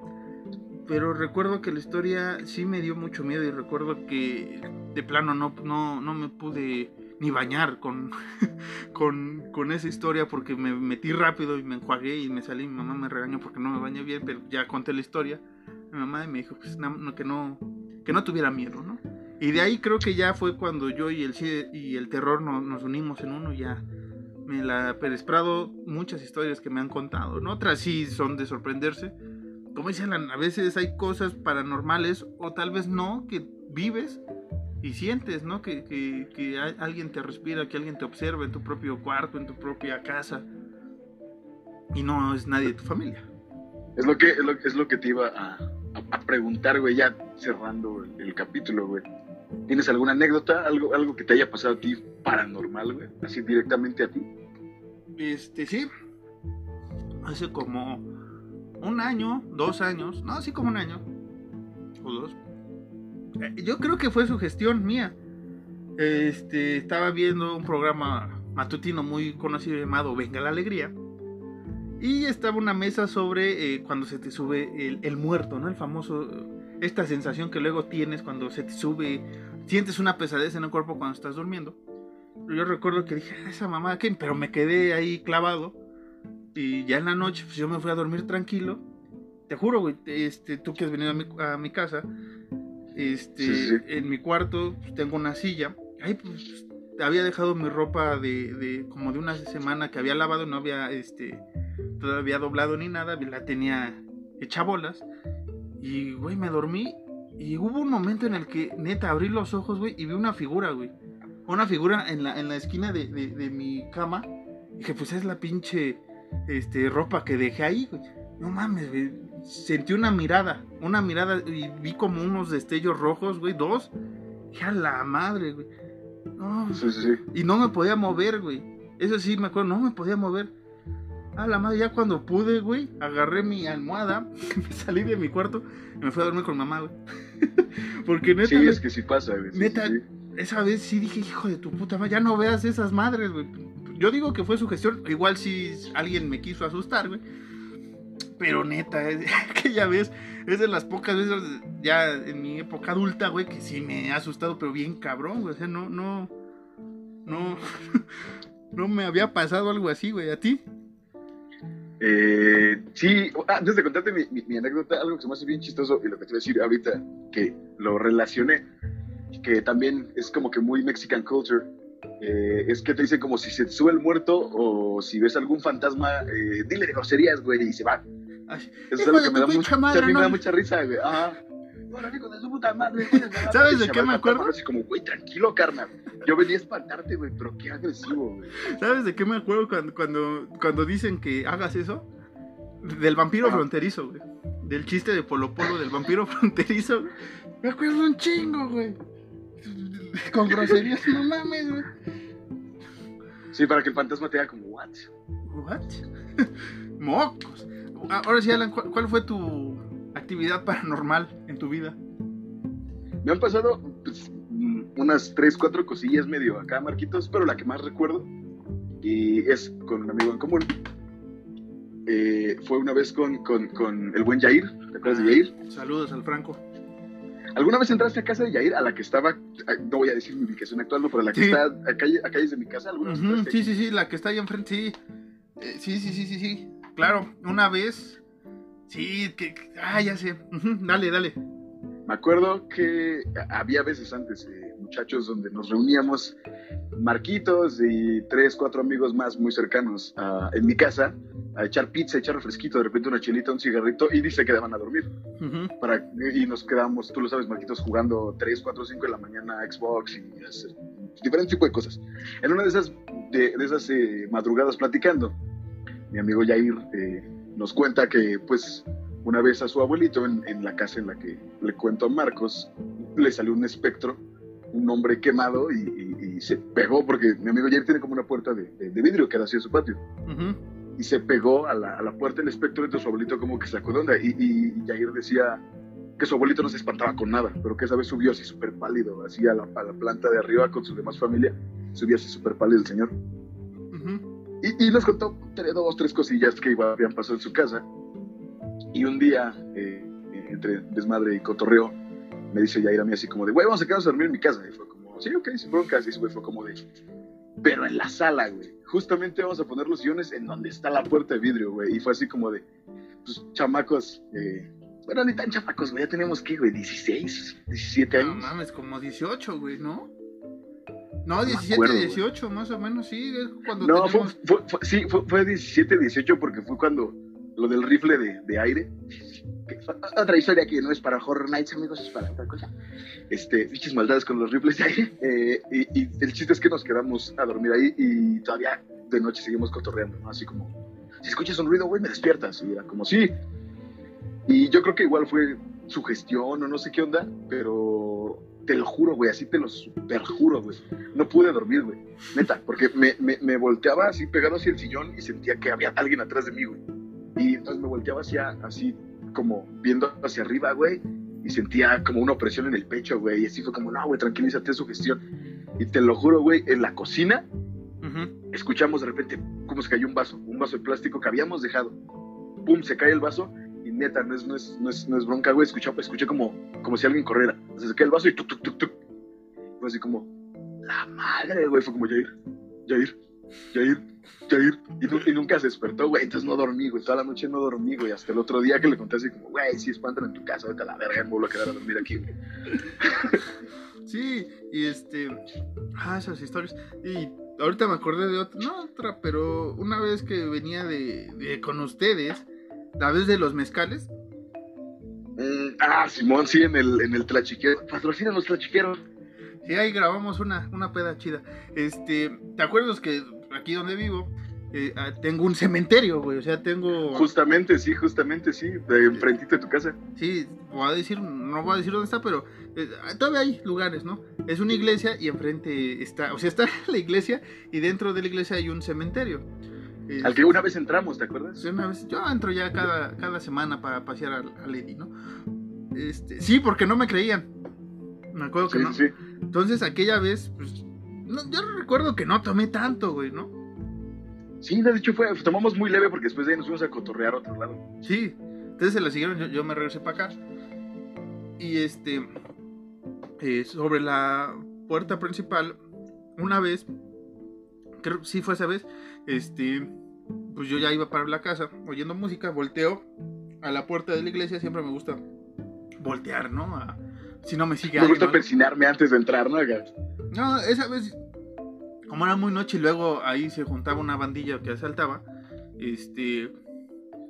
pero recuerdo que la historia sí me dio mucho miedo y recuerdo que de plano no, no, no me pude ni bañar con, con, con esa historia porque me metí rápido y me enjuagué y me salí. Mi mamá me regañó porque no me bañé bien, pero ya conté la historia. Mi mamá me dijo pues, no, que, no, que no tuviera miedo, ¿no? Y de ahí creo que ya fue cuando yo y el, y el terror no- nos unimos en uno ya me la he muchas historias que me han contado, ¿no? Otras sí son de sorprenderse. Como dicen, a veces hay cosas paranormales o tal vez no, que vives y sientes, ¿no? Que, que, que alguien te respira, que alguien te observa en tu propio cuarto, en tu propia casa. Y no es nadie de tu familia. Es lo que, es lo, es lo que te iba a, a- a preguntar, güey, ya cerrando el, el capítulo, güey. ¿Tienes alguna anécdota, algo, algo que te haya pasado a ti paranormal, güey? Así directamente a ti. Este, sí. Hace como un año, dos años, no, así como un año o dos. Eh, Yo creo que fue su gestión mía. Este, estaba viendo un programa matutino muy conocido llamado Venga la Alegría. Y estaba una mesa sobre eh, cuando se te sube el, el muerto, ¿no? El famoso, esta sensación que luego tienes cuando se te sube, sientes una pesadez en el cuerpo cuando estás durmiendo. Yo recuerdo que dije, "Ah, esa mamá, ¿qué? Pero me quedé ahí clavado. Y ya en la noche, pues yo me fui a dormir tranquilo. Te juro, güey, este, tú que has venido a mi, a mi casa, este, Sí, sí. en mi cuarto pues, tengo una silla. Ahí pues había dejado mi ropa de, de como de una semana que había lavado, no había este todavía doblado ni nada, la tenía hecha bolas. Y güey, me dormí y hubo un momento en el que neta abrí los ojos, güey, y vi una figura, güey. Una figura en la, en la esquina de, de- de mi cama. Dije, pues es la pinche este, ropa que dejé ahí, güey. No mames, güey. Sentí una mirada, una mirada y vi como unos destellos rojos, güey, dos. Dije, a la madre, güey. No, Sí, sí, sí. y no me podía mover, güey. Eso sí, me acuerdo, no me podía mover. A la madre, ya cuando pude, güey, agarré mi almohada, me salí de mi cuarto y me fui a dormir con mamá, güey. Porque neta, Sí, es que sí pasa, güey. neta, sí, sí. esa vez sí dije, hijo de tu puta madre, ya no veas esas madres, güey. Yo digo que fue su gestión, igual si alguien me quiso asustar, güey. Pero neta, es- aquella vez es de las pocas veces ya en mi época adulta, güey, que sí me ha asustado, pero bien cabrón, güey. O sea, no, no, no, no me había pasado algo así, güey. ¿A ti? Eh, sí, ah, antes de contarte mi, mi- mi anécdota, algo que se me hace bien chistoso y lo que te voy a decir ahorita, que lo relacioné. que también es como que muy Mexican culture. eh, es que te dice como si se te sube el muerto o si ves algún fantasma, eh, dile de groserías, güey, y se va. Ay, Eso es algo que me da, mucha, me da mucha risa, güey. Ajá. Hijo de su puta madre. ¿Sabes de qué me acuerdo? Así como, güey, tranquilo, carnal. Yo venía a espantarte, güey, pero qué agresivo, güey. ¿Sabes de qué me acuerdo cuando, cuando, cuando dicen que hagas eso? Del vampiro fronterizo, güey. Del chiste de Polo Polo del vampiro fronterizo. Me acuerdo un chingo, güey. Con groserías, no mames, güey. Sí, para que el fantasma te haga como, what? ¿What? Mocos. Ah, Ahora sí, Alan, ¿cuál, cuál fue tu actividad paranormal en tu vida? Me han pasado pues, unas tres, cuatro cosillas medio acá, Marquitos, pero la que más recuerdo y es con un amigo en común. Eh, fue una vez con, con, con el buen Yair, ¿te acuerdas de Yair? Saludos al Franco. ¿Alguna vez entraste a casa de Yair, a la que estaba, ah, no voy a decir mi ubicación actual, no, pero a la que Sí. está a, calle, a calles de mi casa? ¿Alguna vez Ujú, entraste? Sí, sí, sí, la que está ahí enfrente, sí. Eh, sí, sí, sí, sí, sí. Claro, una vez. Sí, que. Ah, ya sé. Dale, dale. Me acuerdo que había veces antes, eh, muchachos, donde nos reuníamos, Marquitos y tres, cuatro amigos más muy cercanos a- en mi casa, a echar pizza, echar refresquito, de repente una chelita, un cigarrito, y dice que daban a dormir. Ujú. Para, y nos quedamos, tú lo sabes, Marquitos, jugando 3, 4, 5 de la mañana Xbox y hacer diferentes tipos de cosas. En una de esas, de, de esas eh, madrugadas platicando, mi amigo Yair eh, nos cuenta que, pues, una vez a su abuelito en, en la casa en la que le cuento a Marcos, le salió un espectro, un hombre quemado y, y- y se pegó, porque mi amigo Yair tiene como una puerta de, de- de vidrio que da hacia su patio y se pegó a la, a la puerta del espectro y su abuelito como que sacó de onda. Y, y, y Jair decía que su abuelito no se espantaba con nada, pero que esa vez subió así súper pálido, así a la, a la planta de arriba con su demás familia, subía así súper pálido el señor. Y, y nos contó tres, dos, tres cosillas que habían pasado en su casa. Y un día, eh, entre desmadre y cotorreo, me dice Jair a mí así como de, güey, vamos a quedarnos a dormir en mi casa. Y fue como, sí, ok, sin broncas. Y güey fue como de, pero en la sala, güey. Justamente vamos a poner los sillones en donde está la puerta de vidrio, güey. Y fue así como de, pues, chamacos, eh, bueno, ni tan chamacos, güey, ya tenemos que, güey, 16, 17 No años. mames, como 18, güey, ¿no? No, me 17, acuerdo, güey. 18, más o menos, sí. Es cuando No, fue, tenemos. fue- fue- sí, fue, fue 17, 18 porque fue cuando lo del rifle de, de aire. que otra historia que no es para Horror Nights, amigos, es para otra cosa. Este, dichas maldades con los rifles de aire. eh, y, y el chiste es que nos quedamos a dormir ahí y todavía de noche seguimos cotorreando, ¿no? Así como, si escuchas un ruido, güey, me despiertas. Y era como, sí. Y yo creo que igual fue su gestión o no sé qué onda, pero te lo juro, güey, así te lo super juro, güey. No pude dormir, güey. Neta, porque me, me, me volteaba así pegado hacia el sillón y sentía que había alguien atrás de mí, güey. Y entonces me volteaba hacia, así como viendo hacia arriba, güey. Y sentía como una opresión en el pecho, güey. Y así fue como, no, güey, tranquilízate, su gestión. Y te lo juro, güey, en la cocina Ujú. escuchamos de repente cómo se cayó un vaso, un vaso de plástico que habíamos dejado. Pum, se cae el vaso neta, no es, no es, no es, no es bronca, güey. Escuché, escuché como, como si alguien corriera. Se cae el vaso y tuk, tuk, tuk, tuk. Fue así como, la madre, güey. Fue como, Jair, Jair, Jair, Jair. Y, nu- y nunca se despertó, güey. Entonces no dormí, güey. Toda la noche no dormí, güey. Hasta el otro día que le conté así como, güey, si espantan en tu casa, vete la verga, me vuelvo a quedar a dormir aquí, güey. Sí, y este. Ah, esas historias. Y ahorita me acordé de otra, no otra, pero una vez que venía de, de con ustedes, la vez de los mezcales. Mm, ah, Simón, sí, en el, en el tlachiquero. Patrocinan los tlachiqueros. Sí, ahí grabamos una, una peda chida. Este, ¿te acuerdas que aquí donde vivo eh, ah, tengo un cementerio, güey? O sea, tengo. Justamente, sí, justamente, sí. De enfrentito de tu casa. Sí, voy a decir, no voy a decir dónde está, pero eh, todavía hay lugares, ¿no? Es una iglesia y enfrente está, o sea, está la iglesia y dentro de la iglesia hay un cementerio. Al que una vez entramos, ¿te acuerdas? una vez- yo entro ya cada, cada semana para pasear a, a Lady, ¿no? Este, sí, porque no me creían. Me acuerdo que Sí, no. sí. Entonces aquella vez, pues, no, yo recuerdo que no tomé tanto, güey, ¿no? Sí, de hecho fue, tomamos muy leve porque después de ahí nos fuimos a cotorrear a otro lado. Sí, entonces se la siguieron, yo, yo me regresé para acá. Y este, eh, sobre la puerta principal, una vez, creo que sí fue esa vez, este, pues yo ya iba para la casa oyendo música, volteo a la puerta de la iglesia, siempre me gusta voltear, ¿no? A, si no me sigue Me alguien, gusta ¿no? persinarme antes de entrar, ¿no? No, esa vez, como era muy noche y luego ahí se juntaba una bandilla que asaltaba, este,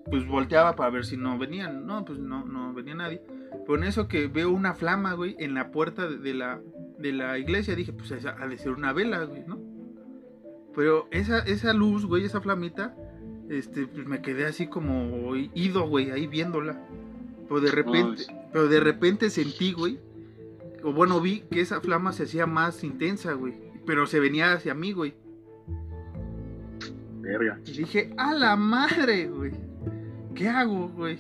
pues volteaba para ver si no venían. No, pues no, no venía nadie. Pero en eso que veo una flama, güey, en la puerta de- de la, de la iglesia, dije, pues esa ha de ser una vela, güey, ¿no? Pero esa, esa luz, güey, esa flamita, este, pues me quedé así como ido, güey, ahí viéndola. Pero de repente, pero de repente sentí, güey, o bueno, vi que esa flama se hacía más intensa, güey. Pero se venía hacia mí, güey. Verga. Y dije, a la madre, güey. ¿Qué hago, güey?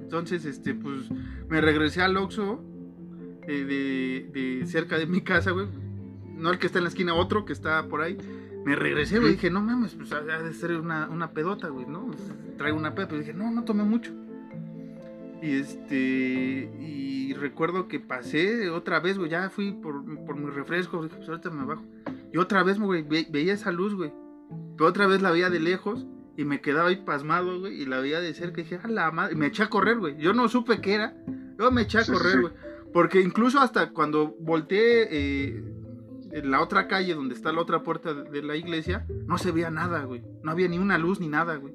Entonces, este, pues, me regresé al Oxxo eh, de, de cerca de mi casa, güey. No el que está en la esquina, otro que está por ahí. Me regresé, güey. Dije, no mames, pues ha de ser una, una pedota, güey, ¿no? Traigo una peda. Pero dije, no, no tomé mucho. Y este. Y recuerdo que pasé otra vez, güey. Ya fui por, por mi refresco. Dije, pues ahorita me bajo. Y otra vez, güey, ve- veía esa luz, güey. Pero otra vez la veía de lejos. Y me quedaba ahí pasmado, güey. Y la veía de cerca. Y dije, a la madre. Y me eché a correr, güey. Yo no supe qué era. Yo me eché a correr, güey. Porque incluso hasta cuando volteé eh, en la otra calle donde está la otra puerta de la iglesia, no se veía nada, güey. No había ni una luz ni nada, güey.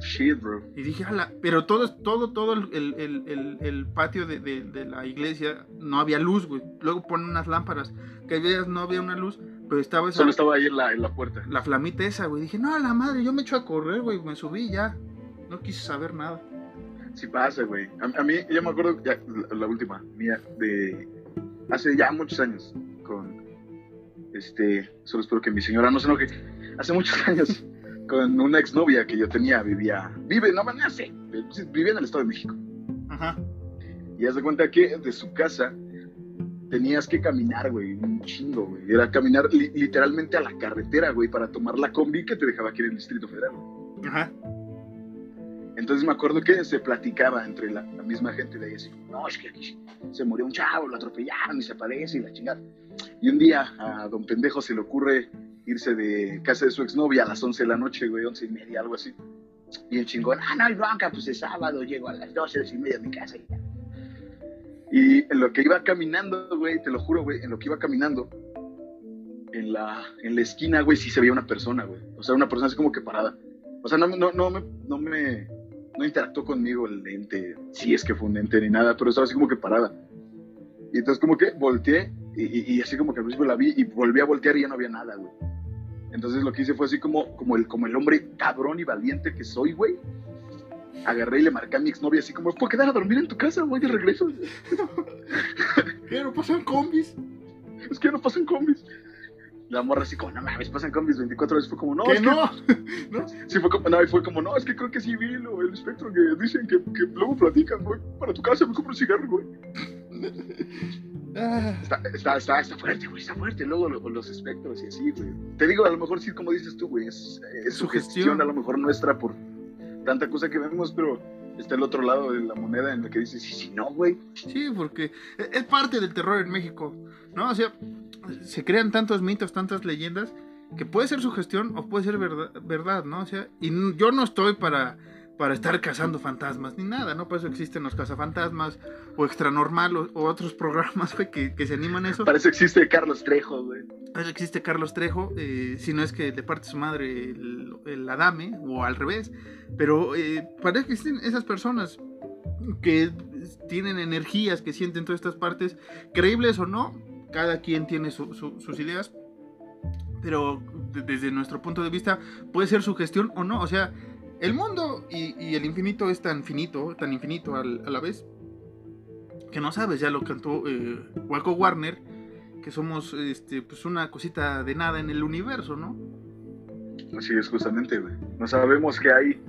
Shit, bro. Y dije, ala, pero todo, todo, todo el, el- el- patio de, de- de la iglesia no había luz, güey. Luego ponen unas lámparas, que veías no había una luz, pero estaba esa, Solo estaba ahí en la, en la puerta. la flamita esa, güey. Dije, no, a la madre, yo me echo a correr, güey, me subí ya. No quise saber nada. Sí pasa, güey. A, a mí, yo me acuerdo, ya, la, la última, mía, de hace ya muchos años, con, este, solo espero que mi señora no se enoje, hace muchos años, con una exnovia que yo tenía, vivía, vive, no, no sé, vivía en el Estado de México. Ajá. Y haz de cuenta que de su casa tenías que caminar, güey, un chingo, güey. Era caminar li- literalmente a la carretera, güey, para tomar la combi que te dejaba aquí en el Distrito Federal. güey. Ajá. Entonces me acuerdo que se platicaba entre la, la misma gente de ahí, así, no, es que aquí se murió un chavo, lo atropellaron y se aparece y la chingada. Y un día a don pendejo se le ocurre irse de casa de su exnovia a las 11 de la noche, güey, 11 y media, algo así. Y el chingón, ah, no hay bronca, pues es sábado, llego a las 12, 12 y media a mi casa y ya. Y en lo que iba caminando, güey, te lo juro, güey, en lo que iba caminando, en la, en la esquina, güey, sí se veía una persona, güey. O sea, una persona así como que parada. O sea, no, no, no, me, no me no interactuó conmigo el ente, si es que fue un ente ni nada, pero estaba así como que parada. Y entonces como que volteé y, y- así como que al principio la vi y volví a voltear y ya no había nada, güey. Entonces lo que hice fue así como, como, el, como el hombre cabrón y valiente que soy, güey. Agarré y le marqué a mi exnovia así como, ¿puedo quedar a dormir en tu casa, güey, de regreso? ¿Qué? ¿No pasan combis? Es que no pasan combis. La morra así como, no mames, pasan combis 24 horas. Fue como, no, ¿Que es que no? Sí, fue como, no, y fue como, no, es que creo que sí vi lo, el espectro que dicen que, que luego platican, güey. Para tu casa me compro un cigarro, güey. Ah, Está, está, está, está fuerte, güey, está fuerte. Luego lo- los espectros y así, güey. Te digo, a lo mejor sí, como dices tú, güey, es, es Sugestión. a lo mejor nuestra por tanta cosa que vemos, pero está el otro lado de la moneda en el que dices, sí, sí, no, güey. Sí, porque e- es parte del terror en México, ¿no? O sea, se crean tantos mitos, tantas leyendas, que puede ser sugestión o puede ser verdad, verdad ¿no? O sea, y yo no estoy para, para estar cazando fantasmas ni nada, ¿no? Por eso existen los cazafantasmas o Extranormal o, o otros programas, güey, que, que se animan a eso. Para eso existe Carlos Trejo, güey. Por eso existe Carlos Trejo, eh, si no es que de parte de su madre el, el Adame, o al revés. Pero eh, para eso existen esas personas que tienen energías, que sienten todas estas partes, creíbles o no, cada quien tiene su- su- sus ideas. Pero de- desde nuestro punto de vista puede ser su gestión o no. O sea, el mundo y, y el infinito es tan finito, tan infinito al- a la vez, que no sabes, ya lo cantó eh, Walco Warner, que somos este, pues una cosita de nada en el universo, ¿no? Así es, justamente, güey. No sabemos qué hay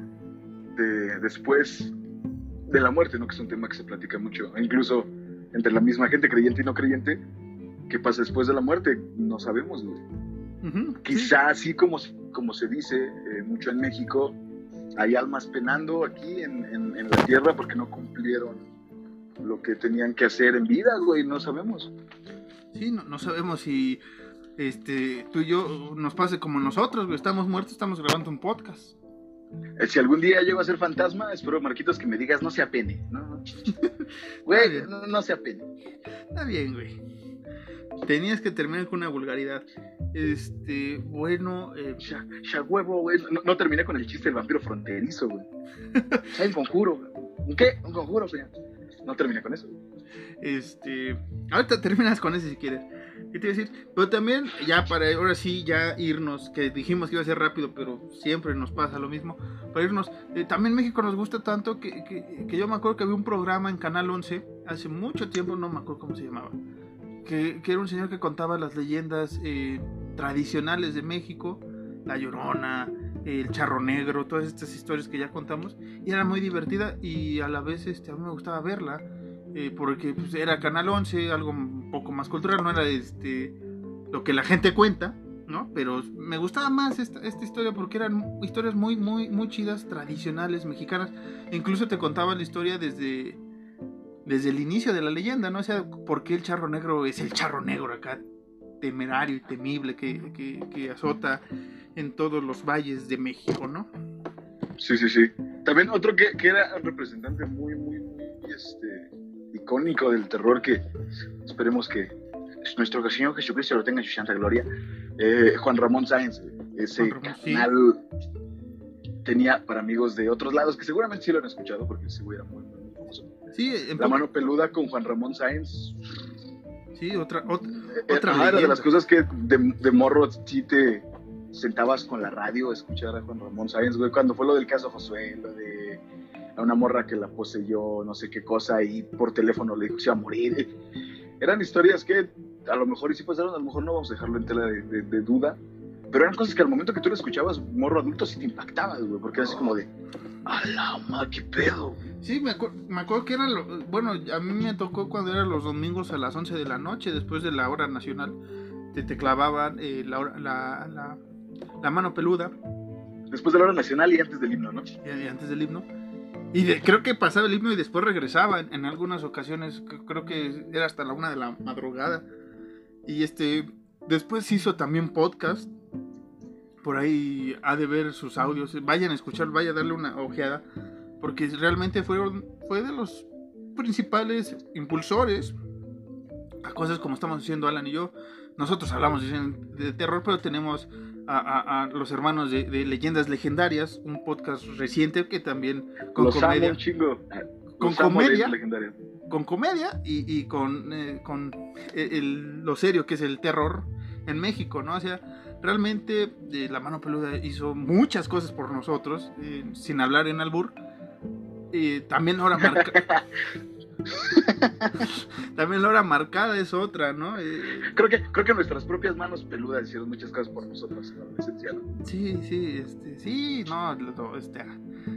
de, después de la muerte, ¿no? Que es un tema que se platica mucho. E Incluso entre la misma gente, creyente y no creyente, ¿qué pasa después de la muerte? No sabemos, güey. Sí. Quizá así como, como se dice eh, mucho en México, hay almas penando aquí en, en- en la tierra porque no cumplieron lo que tenían que hacer en vida, güey. No sabemos. Sí, no, no sabemos si este, tú y yo nos pase como nosotros, güey. Estamos muertos, estamos grabando un podcast. Eh, Si algún día llego a ser fantasma, espero, Marquitos, que me digas no se apene, ¿no? Güey, no, no se apene. Está bien, güey. Tenías que terminar con una vulgaridad. Este, bueno, eh, Ya, ya huevo, güey. No, no terminé con el chiste del vampiro fronterizo, güey. Hay un conjuro. güey. ¿Un qué? Un conjuro, güey. No terminé con eso. este, ahorita terminas con ese si quieres. ¿Qué te iba a decir? Pero también, ya para ahora sí, ya irnos, que dijimos que iba a ser rápido, pero siempre nos pasa lo mismo. Para irnos, eh, también México nos gusta tanto que, que, que yo me acuerdo que había un programa en Canal 11 hace mucho tiempo, no me acuerdo cómo se llamaba. Que, era un señor que contaba las leyendas eh, tradicionales de México, La Llorona, El Charro Negro, todas estas historias que ya contamos. Y era muy divertida y a la vez este, a mí me gustaba verla. eh, porque pues, era Canal 11, algo un poco más cultural, no era este, lo que la gente cuenta, ¿no? Pero me gustaba más esta, esta historia porque eran historias muy, muy, muy chidas, tradicionales, mexicanas. Incluso te contaba la historia desde, desde el inicio de la leyenda, ¿no? O sea, por qué el charro negro es el charro negro acá, temerario y temible que, que, que azota en todos los valles de México, ¿no? Sí, sí, sí. También otro que, que era un representante muy, muy, muy este, icónico del terror que esperemos que nuestro Señor Jesucristo lo tenga en su santa gloria. eh, Juan Ramón Sáenz, ese Juan Ramón, sí. canal tenía para amigos de otros lados que seguramente sí lo han escuchado porque ese güey era muy. Sí, en La mano peluda con Juan Ramón Sáenz. sí otra, ot- eh, Otra era de las cosas que de, de morro sí te sentabas con la radio a escuchar a Juan Ramón Sáenz, güey, cuando fue lo del caso Josué, lo de a una morra que la poseyó, no sé qué cosa, y por teléfono le dijo que se iba a morir. Eran historias que a lo mejor y sí pasaron, a lo mejor no vamos a dejarlo en tela de, de- de duda, pero eran cosas que al momento que tú lo escuchabas, morro adulto, sí te impactabas, güey, porque era así como de, a la ma, qué pedo. Sí, me, acuer- me acuerdo que era lo, bueno, a mí me tocó cuando eran los domingos a las 11 de la noche, después de la hora nacional, te, te clavaban eh, la, hora- la, la, la mano peluda Después de la hora nacional y antes del himno, ¿no? eh, antes del himno. Y de- creo que pasaba el himno y después regresaba en, en algunas ocasiones, creo que era hasta la una de la madrugada. Y este, después hizo también podcast. Por ahí ha de ver sus audios. Vayan a escuchar, vaya a darle una ojeada. Porque realmente fueron, fue de los principales impulsores a cosas como estamos haciendo Alan y yo. Nosotros hablamos de, de terror, pero tenemos a, a- a los hermanos de, de Leyendas Legendarias, un podcast reciente que también con Los comedia chingo. Con Los comedia. con comedia y, y con, eh, con el- el- lo serio que es el terror en México, ¿no? O sea, realmente eh, la mano peluda hizo muchas cosas por nosotros, eh, sin hablar en albur. Eh, también la hora marcada. también la hora marcada es otra, ¿no? Creo que, creo que nuestras propias manos peludas hicieron muchas cosas por nosotros en la adolescencia. ¿no? sí, sí, este, sí, no, este,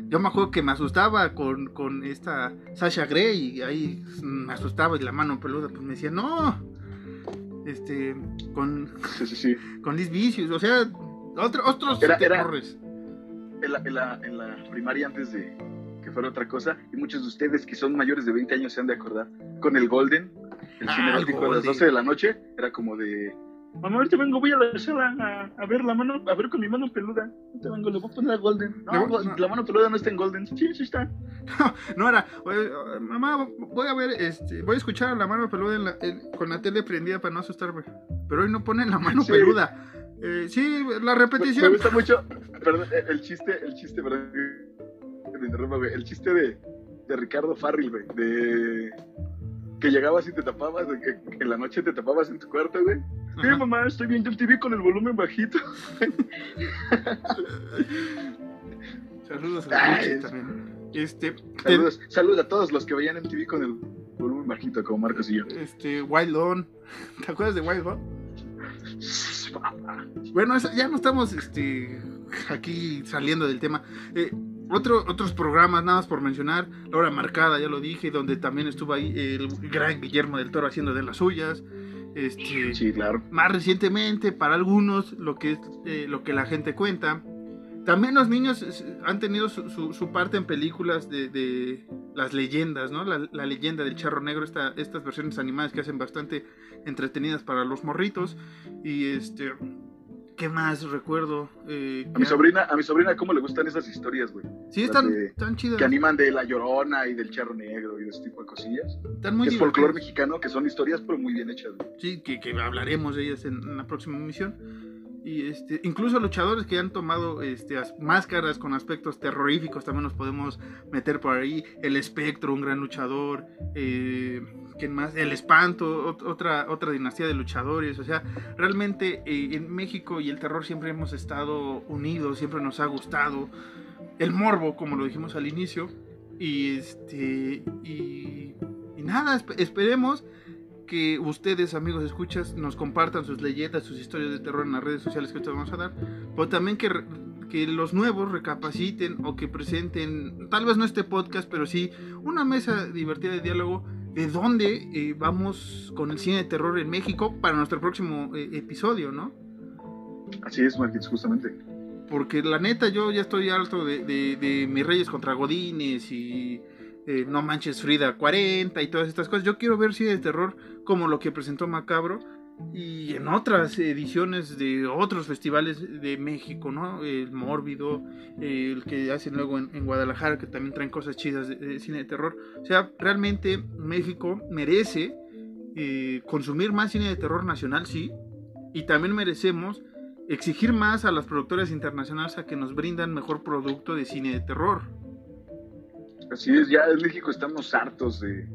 yo me acuerdo que me asustaba con, con esta Sasha Grey y ahí me asustaba y la mano peluda pues me decía, no, este, con, Sí, sí, sí. con Liz Vicious, o sea, otro- otros Era- era- terrores. En la, en, la, en la primaria, antes de que fuera otra cosa, y muchos de ustedes que son mayores de 20 años se han de acordar, con el Golden, el Ah, cine el a las Golden. 12 de la noche, era como de. Mamá, ahorita vengo, voy a la sala a, a ver la mano, a ver con mi mano peluda. Ahorita vengo, le voy a poner a Golden. No, No, Go- no. la mano peluda no está en Golden. Sí, sí está. No era, "Oye, mamá, voy a ver, este, voy a escuchar a la mano peluda en la- en- con la tele prendida para no asustarme. Pero hoy no ponen la mano Sí. peluda. Eh, sí, la Me, me repetición. gusta mucho, perdón, el- el chiste, el chiste, perdón, que me interrumpa, güey, el chiste de, de Ricardo Farril, güey, de que llegabas y te tapabas, de que en la noche te tapabas en tu cuarto, güey. Sí, Ajá. mamá, estoy viendo el TV con el volumen bajito. Saludos Ay, a es- también. Este, te- Saludos, saludos a todos los que veían en TV con el volumen bajito, como Marcos y yo. este, Wild On. ¿Te acuerdas de Wild On? Bueno, ya no estamos este, aquí saliendo del tema. Eh, otro, otros programas, nada más por mencionar, La Hora Marcada, ya lo dije, donde también estuvo ahí el gran Guillermo del Toro haciendo de las suyas. Este, Sí, claro. Más recientemente, para algunos, lo que, es, eh, lo que la gente cuenta. También los niños han tenido su, su- su parte en películas de, de las leyendas, ¿no? La, la leyenda del charro negro, esta- estas versiones animadas que hacen bastante entretenidas para los morritos. Y este ¿Qué más recuerdo? Eh, A mi sobrina, a mi sobrina, ¿cómo le gustan esas historias, güey? Sí, están, de- están chidas. Que animan de La Llorona y del Charro Negro y de ese tipo de cosillas. Están muy es folclore mexicano, que son historias, pero muy bien hechas, güey. Sí, que, que hablaremos de ellas en, en la próxima emisión. Y este, incluso luchadores que han tomado este, as- máscaras con aspectos terroríficos también nos podemos meter por ahí. El espectro, un gran luchador. Eh, ¿Quién más? El espanto, ot- otra, dinastía de luchadores. O sea, realmente eh, en México y el terror siempre hemos estado unidos, siempre nos ha gustado. El morbo, como lo dijimos al inicio. Y este. Y, nada, esp- esperemos que ustedes, amigos escuchas, nos compartan sus leyendas, sus historias de terror en las redes sociales que ahorita vamos a dar, pero también que, que los nuevos recapaciten o que presenten, tal vez no este podcast, pero sí una mesa divertida de diálogo de dónde eh, vamos con el cine de terror en México para nuestro próximo eh, episodio, ¿no? Así es, Marquitos, justamente. Porque la neta, yo ya estoy harto de, de, de mis Reyes contra Godines y eh, No Manches Frida 40 y todas estas cosas. Yo quiero ver cine de terror como lo que presentó Macabro y en otras ediciones de otros festivales de México, ¿no? El Mórbido, el que hacen luego en, Guadalajara, que también traen cosas chidas de, de cine de terror. O sea, realmente México merece eh, consumir más cine de terror nacional, sí, y también merecemos exigir más a las productoras internacionales a que nos brindan mejor producto de cine de terror. Así es, ya en México estamos hartos de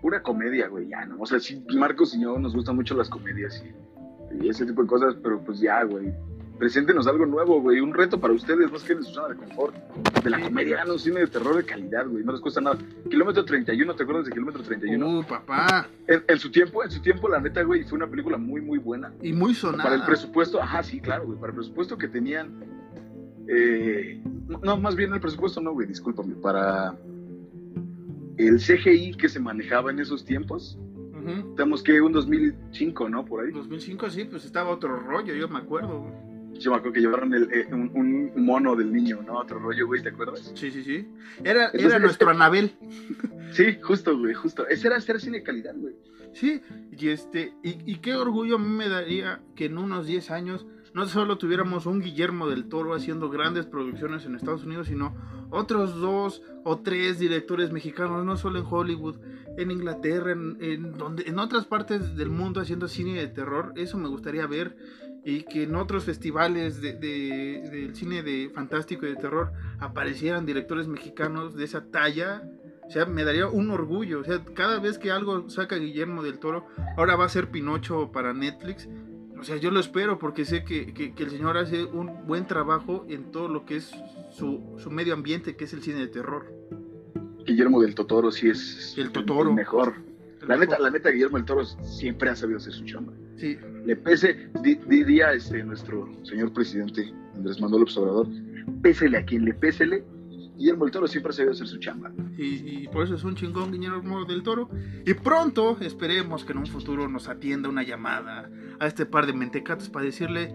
pura comedia, güey, ya, ¿no? O sea, sí, Marcos y yo nos gustan mucho las comedias y, y ese tipo de cosas, pero pues ya, güey. Preséntenos algo nuevo, güey. Un reto para ustedes, más que en su zona de confort. De la comedia, no cine de terror de calidad, güey. No les cuesta nada. Kilómetro 31, ¿te acuerdas de Kilómetro 31? Uh, papá. En, en su tiempo, en su tiempo, la neta, güey, fue una película muy, muy buena. Y muy sonada. Para el presupuesto, ajá, sí, claro, güey. Para el presupuesto que tenían. eh, no, no, más bien el presupuesto, no, güey, discúlpame. Para el CGI que se manejaba en esos tiempos, estamos que un 2005, ¿no? Por ahí. 2005 sí, pues estaba otro rollo, yo me acuerdo. Yo me acuerdo que llevaron el, eh, un, un mono del niño, ¿no? Otro rollo, güey, ¿te acuerdas? Sí, sí, sí. Era, Entonces, era nuestro este- Anabel. Sí, justo, güey, justo. Ese era hacer cine de calidad, güey. Sí, y este, y, y qué orgullo a mí me daría que en unos 10 años no solo tuviéramos un Guillermo del Toro haciendo grandes producciones en Estados Unidos, sino otros dos o tres directores mexicanos, no solo en Hollywood, en Inglaterra, en, donde, en otras partes del mundo haciendo cine de terror. Eso me gustaría ver. Y que en otros festivales de- del cine de fantástico y de terror aparecieran directores mexicanos de esa talla. O sea, me daría un orgullo. O sea, cada vez que algo saca Guillermo del Toro, ahora va a ser Pinocho para Netflix. O sea, yo lo espero porque sé que, que- que el señor hace un buen trabajo en todo lo que es su, su medio ambiente, que es el cine de terror. Guillermo del Totoro sí es El Totoro. mejor. El La neta, la neta, Guillermo del Toro siempre ha sabido hacer su chamba. Sí, Le pese, di- diría este, nuestro señor presidente Andrés Manuel Obrador, pésele a quien le pésele, Guillermo del Toro siempre ha sabido hacer su chamba. y, y por eso es un chingón Guillermo del Toro. Y pronto esperemos que en un futuro nos atienda una llamada a este par de mentecatos para decirle,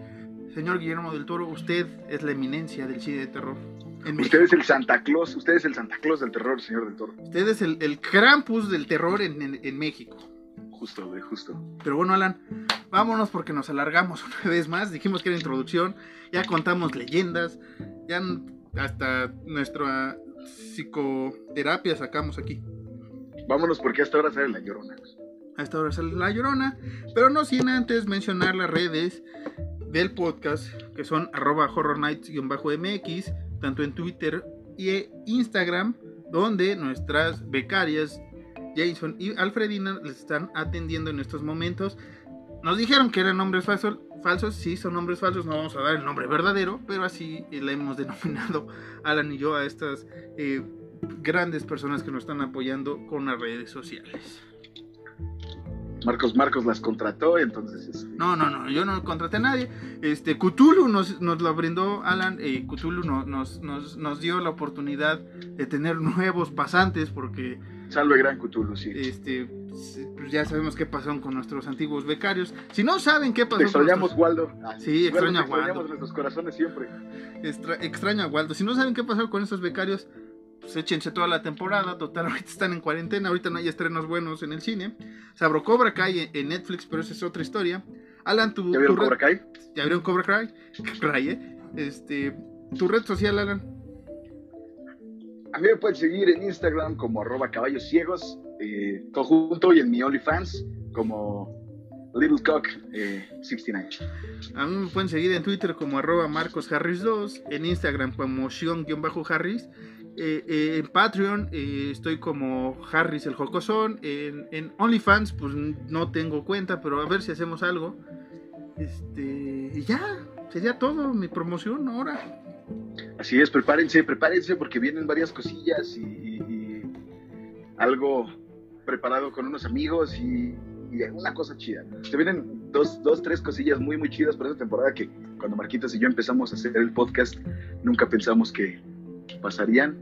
señor Guillermo del Toro, usted es la eminencia del cine de terror. En México. Usted es el Santa Claus, usted es el Santa Claus del terror, señor del Toro. Usted es el, el Krampus del terror en, en- en México. Justo, güey, justo. Pero bueno, Alan, vámonos porque nos alargamos una vez más. Dijimos que era introducción, ya contamos leyendas, ya hasta nuestra psicoterapia sacamos aquí. Vámonos porque hasta ahora sale la llorona. A esta hora sale la llorona, pero no sin antes mencionar las redes del podcast, que son arroba horror nights-mx, tanto en Twitter y Instagram, donde nuestras becarias Jason y Alfredina les están atendiendo en estos momentos. Nos dijeron que eran nombres falsos, falsos, sí son nombres falsos, no vamos a dar el nombre verdadero, pero así la hemos denominado Alan y yo a estas eh, grandes personas que nos están apoyando con las redes sociales. Marcos Marcos las contrató, entonces este, No, no, no, yo no contraté a nadie. Este, Cthulhu nos, nos lo brindó Alan. Eh, Cthulhu no- nos, nos, nos dio la oportunidad de tener nuevos pasantes porque salve gran Cthulhu, sí. este, pues ya sabemos qué pasó con nuestros antiguos becarios. Si no saben qué pasó Te con extrañamos, nuestros- Waldo. Ah, Sí, extraño a te extrañamos Waldo. en nuestros corazones siempre. extra- extraño a Waldo. Si no saben qué pasó con estos becarios, pues échense toda la temporada. Total, ahorita están en cuarentena. Ahorita no hay estrenos buenos en el cine. Sabro Cobra Kai en- Netflix, pero esa es otra historia. Alan, tu. ¿Ya vieron tu red- Cobra Kai? ¿Ya vieron Cobra Kai? ¿eh? Este. Tu red social, Alan. A mí me pueden seguir en Instagram como arroba caballos ciegos, eh, todo junto, y en mi OnlyFans como Little Cock eh, 69. A mí me pueden seguir en Twitter como arroba marcosharris2, en Instagram como Shion-Harris, eh, eh, en Patreon estoy como Harris el Jocosón, en, en OnlyFans pues no tengo cuenta, pero a ver si hacemos algo. Este, y ya, sería todo mi promoción ahora. Así es, prepárense, prepárense porque vienen varias cosillas y, y- y algo preparado con unos amigos y, y una cosa chida. Se vienen dos, dos, tres cosillas muy, muy chidas para esta temporada que cuando Marquitas y yo empezamos a hacer el podcast nunca pensamos que pasarían,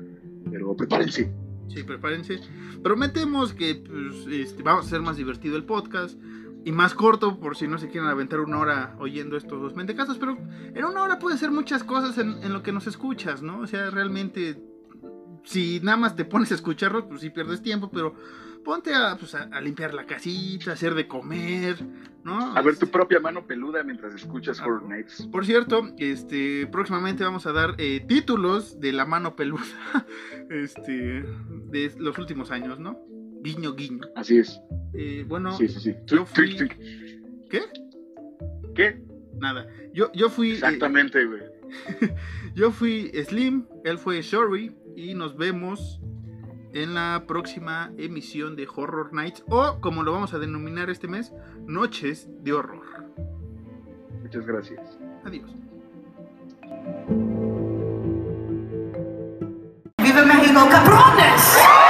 pero prepárense. Sí, prepárense. Prometemos que pues, este, vamos a hacer más divertido el podcast y más corto por si no se quieren aventar una hora oyendo estos dos mentecazos, pero en una hora puede ser muchas cosas en, en lo que nos escuchas, ¿no? O sea, realmente, si nada más te pones a escucharlos, pues sí pierdes tiempo, pero ponte a, pues, a, a limpiar la casita, a hacer de comer, ¿no? A ver tu Este, propia mano peluda mientras escuchas Ah. Horror Nights. por cierto, este, próximamente vamos a dar eh, títulos de la mano peluda, este, de los últimos años, ¿no? Guiño, guiño. Así es. Eh, bueno, Sí, sí, sí. yo fui-. ¿qué? ¿Qué? Nada. Yo, yo fui. eh, Exactamente, güey. yo fui Slim, él fue Shory. Y nos vemos en la próxima emisión de Horror Nights. O como lo vamos a denominar este mes, Noches de Horror. Muchas gracias. Adiós. ¡Viva México, cabrones!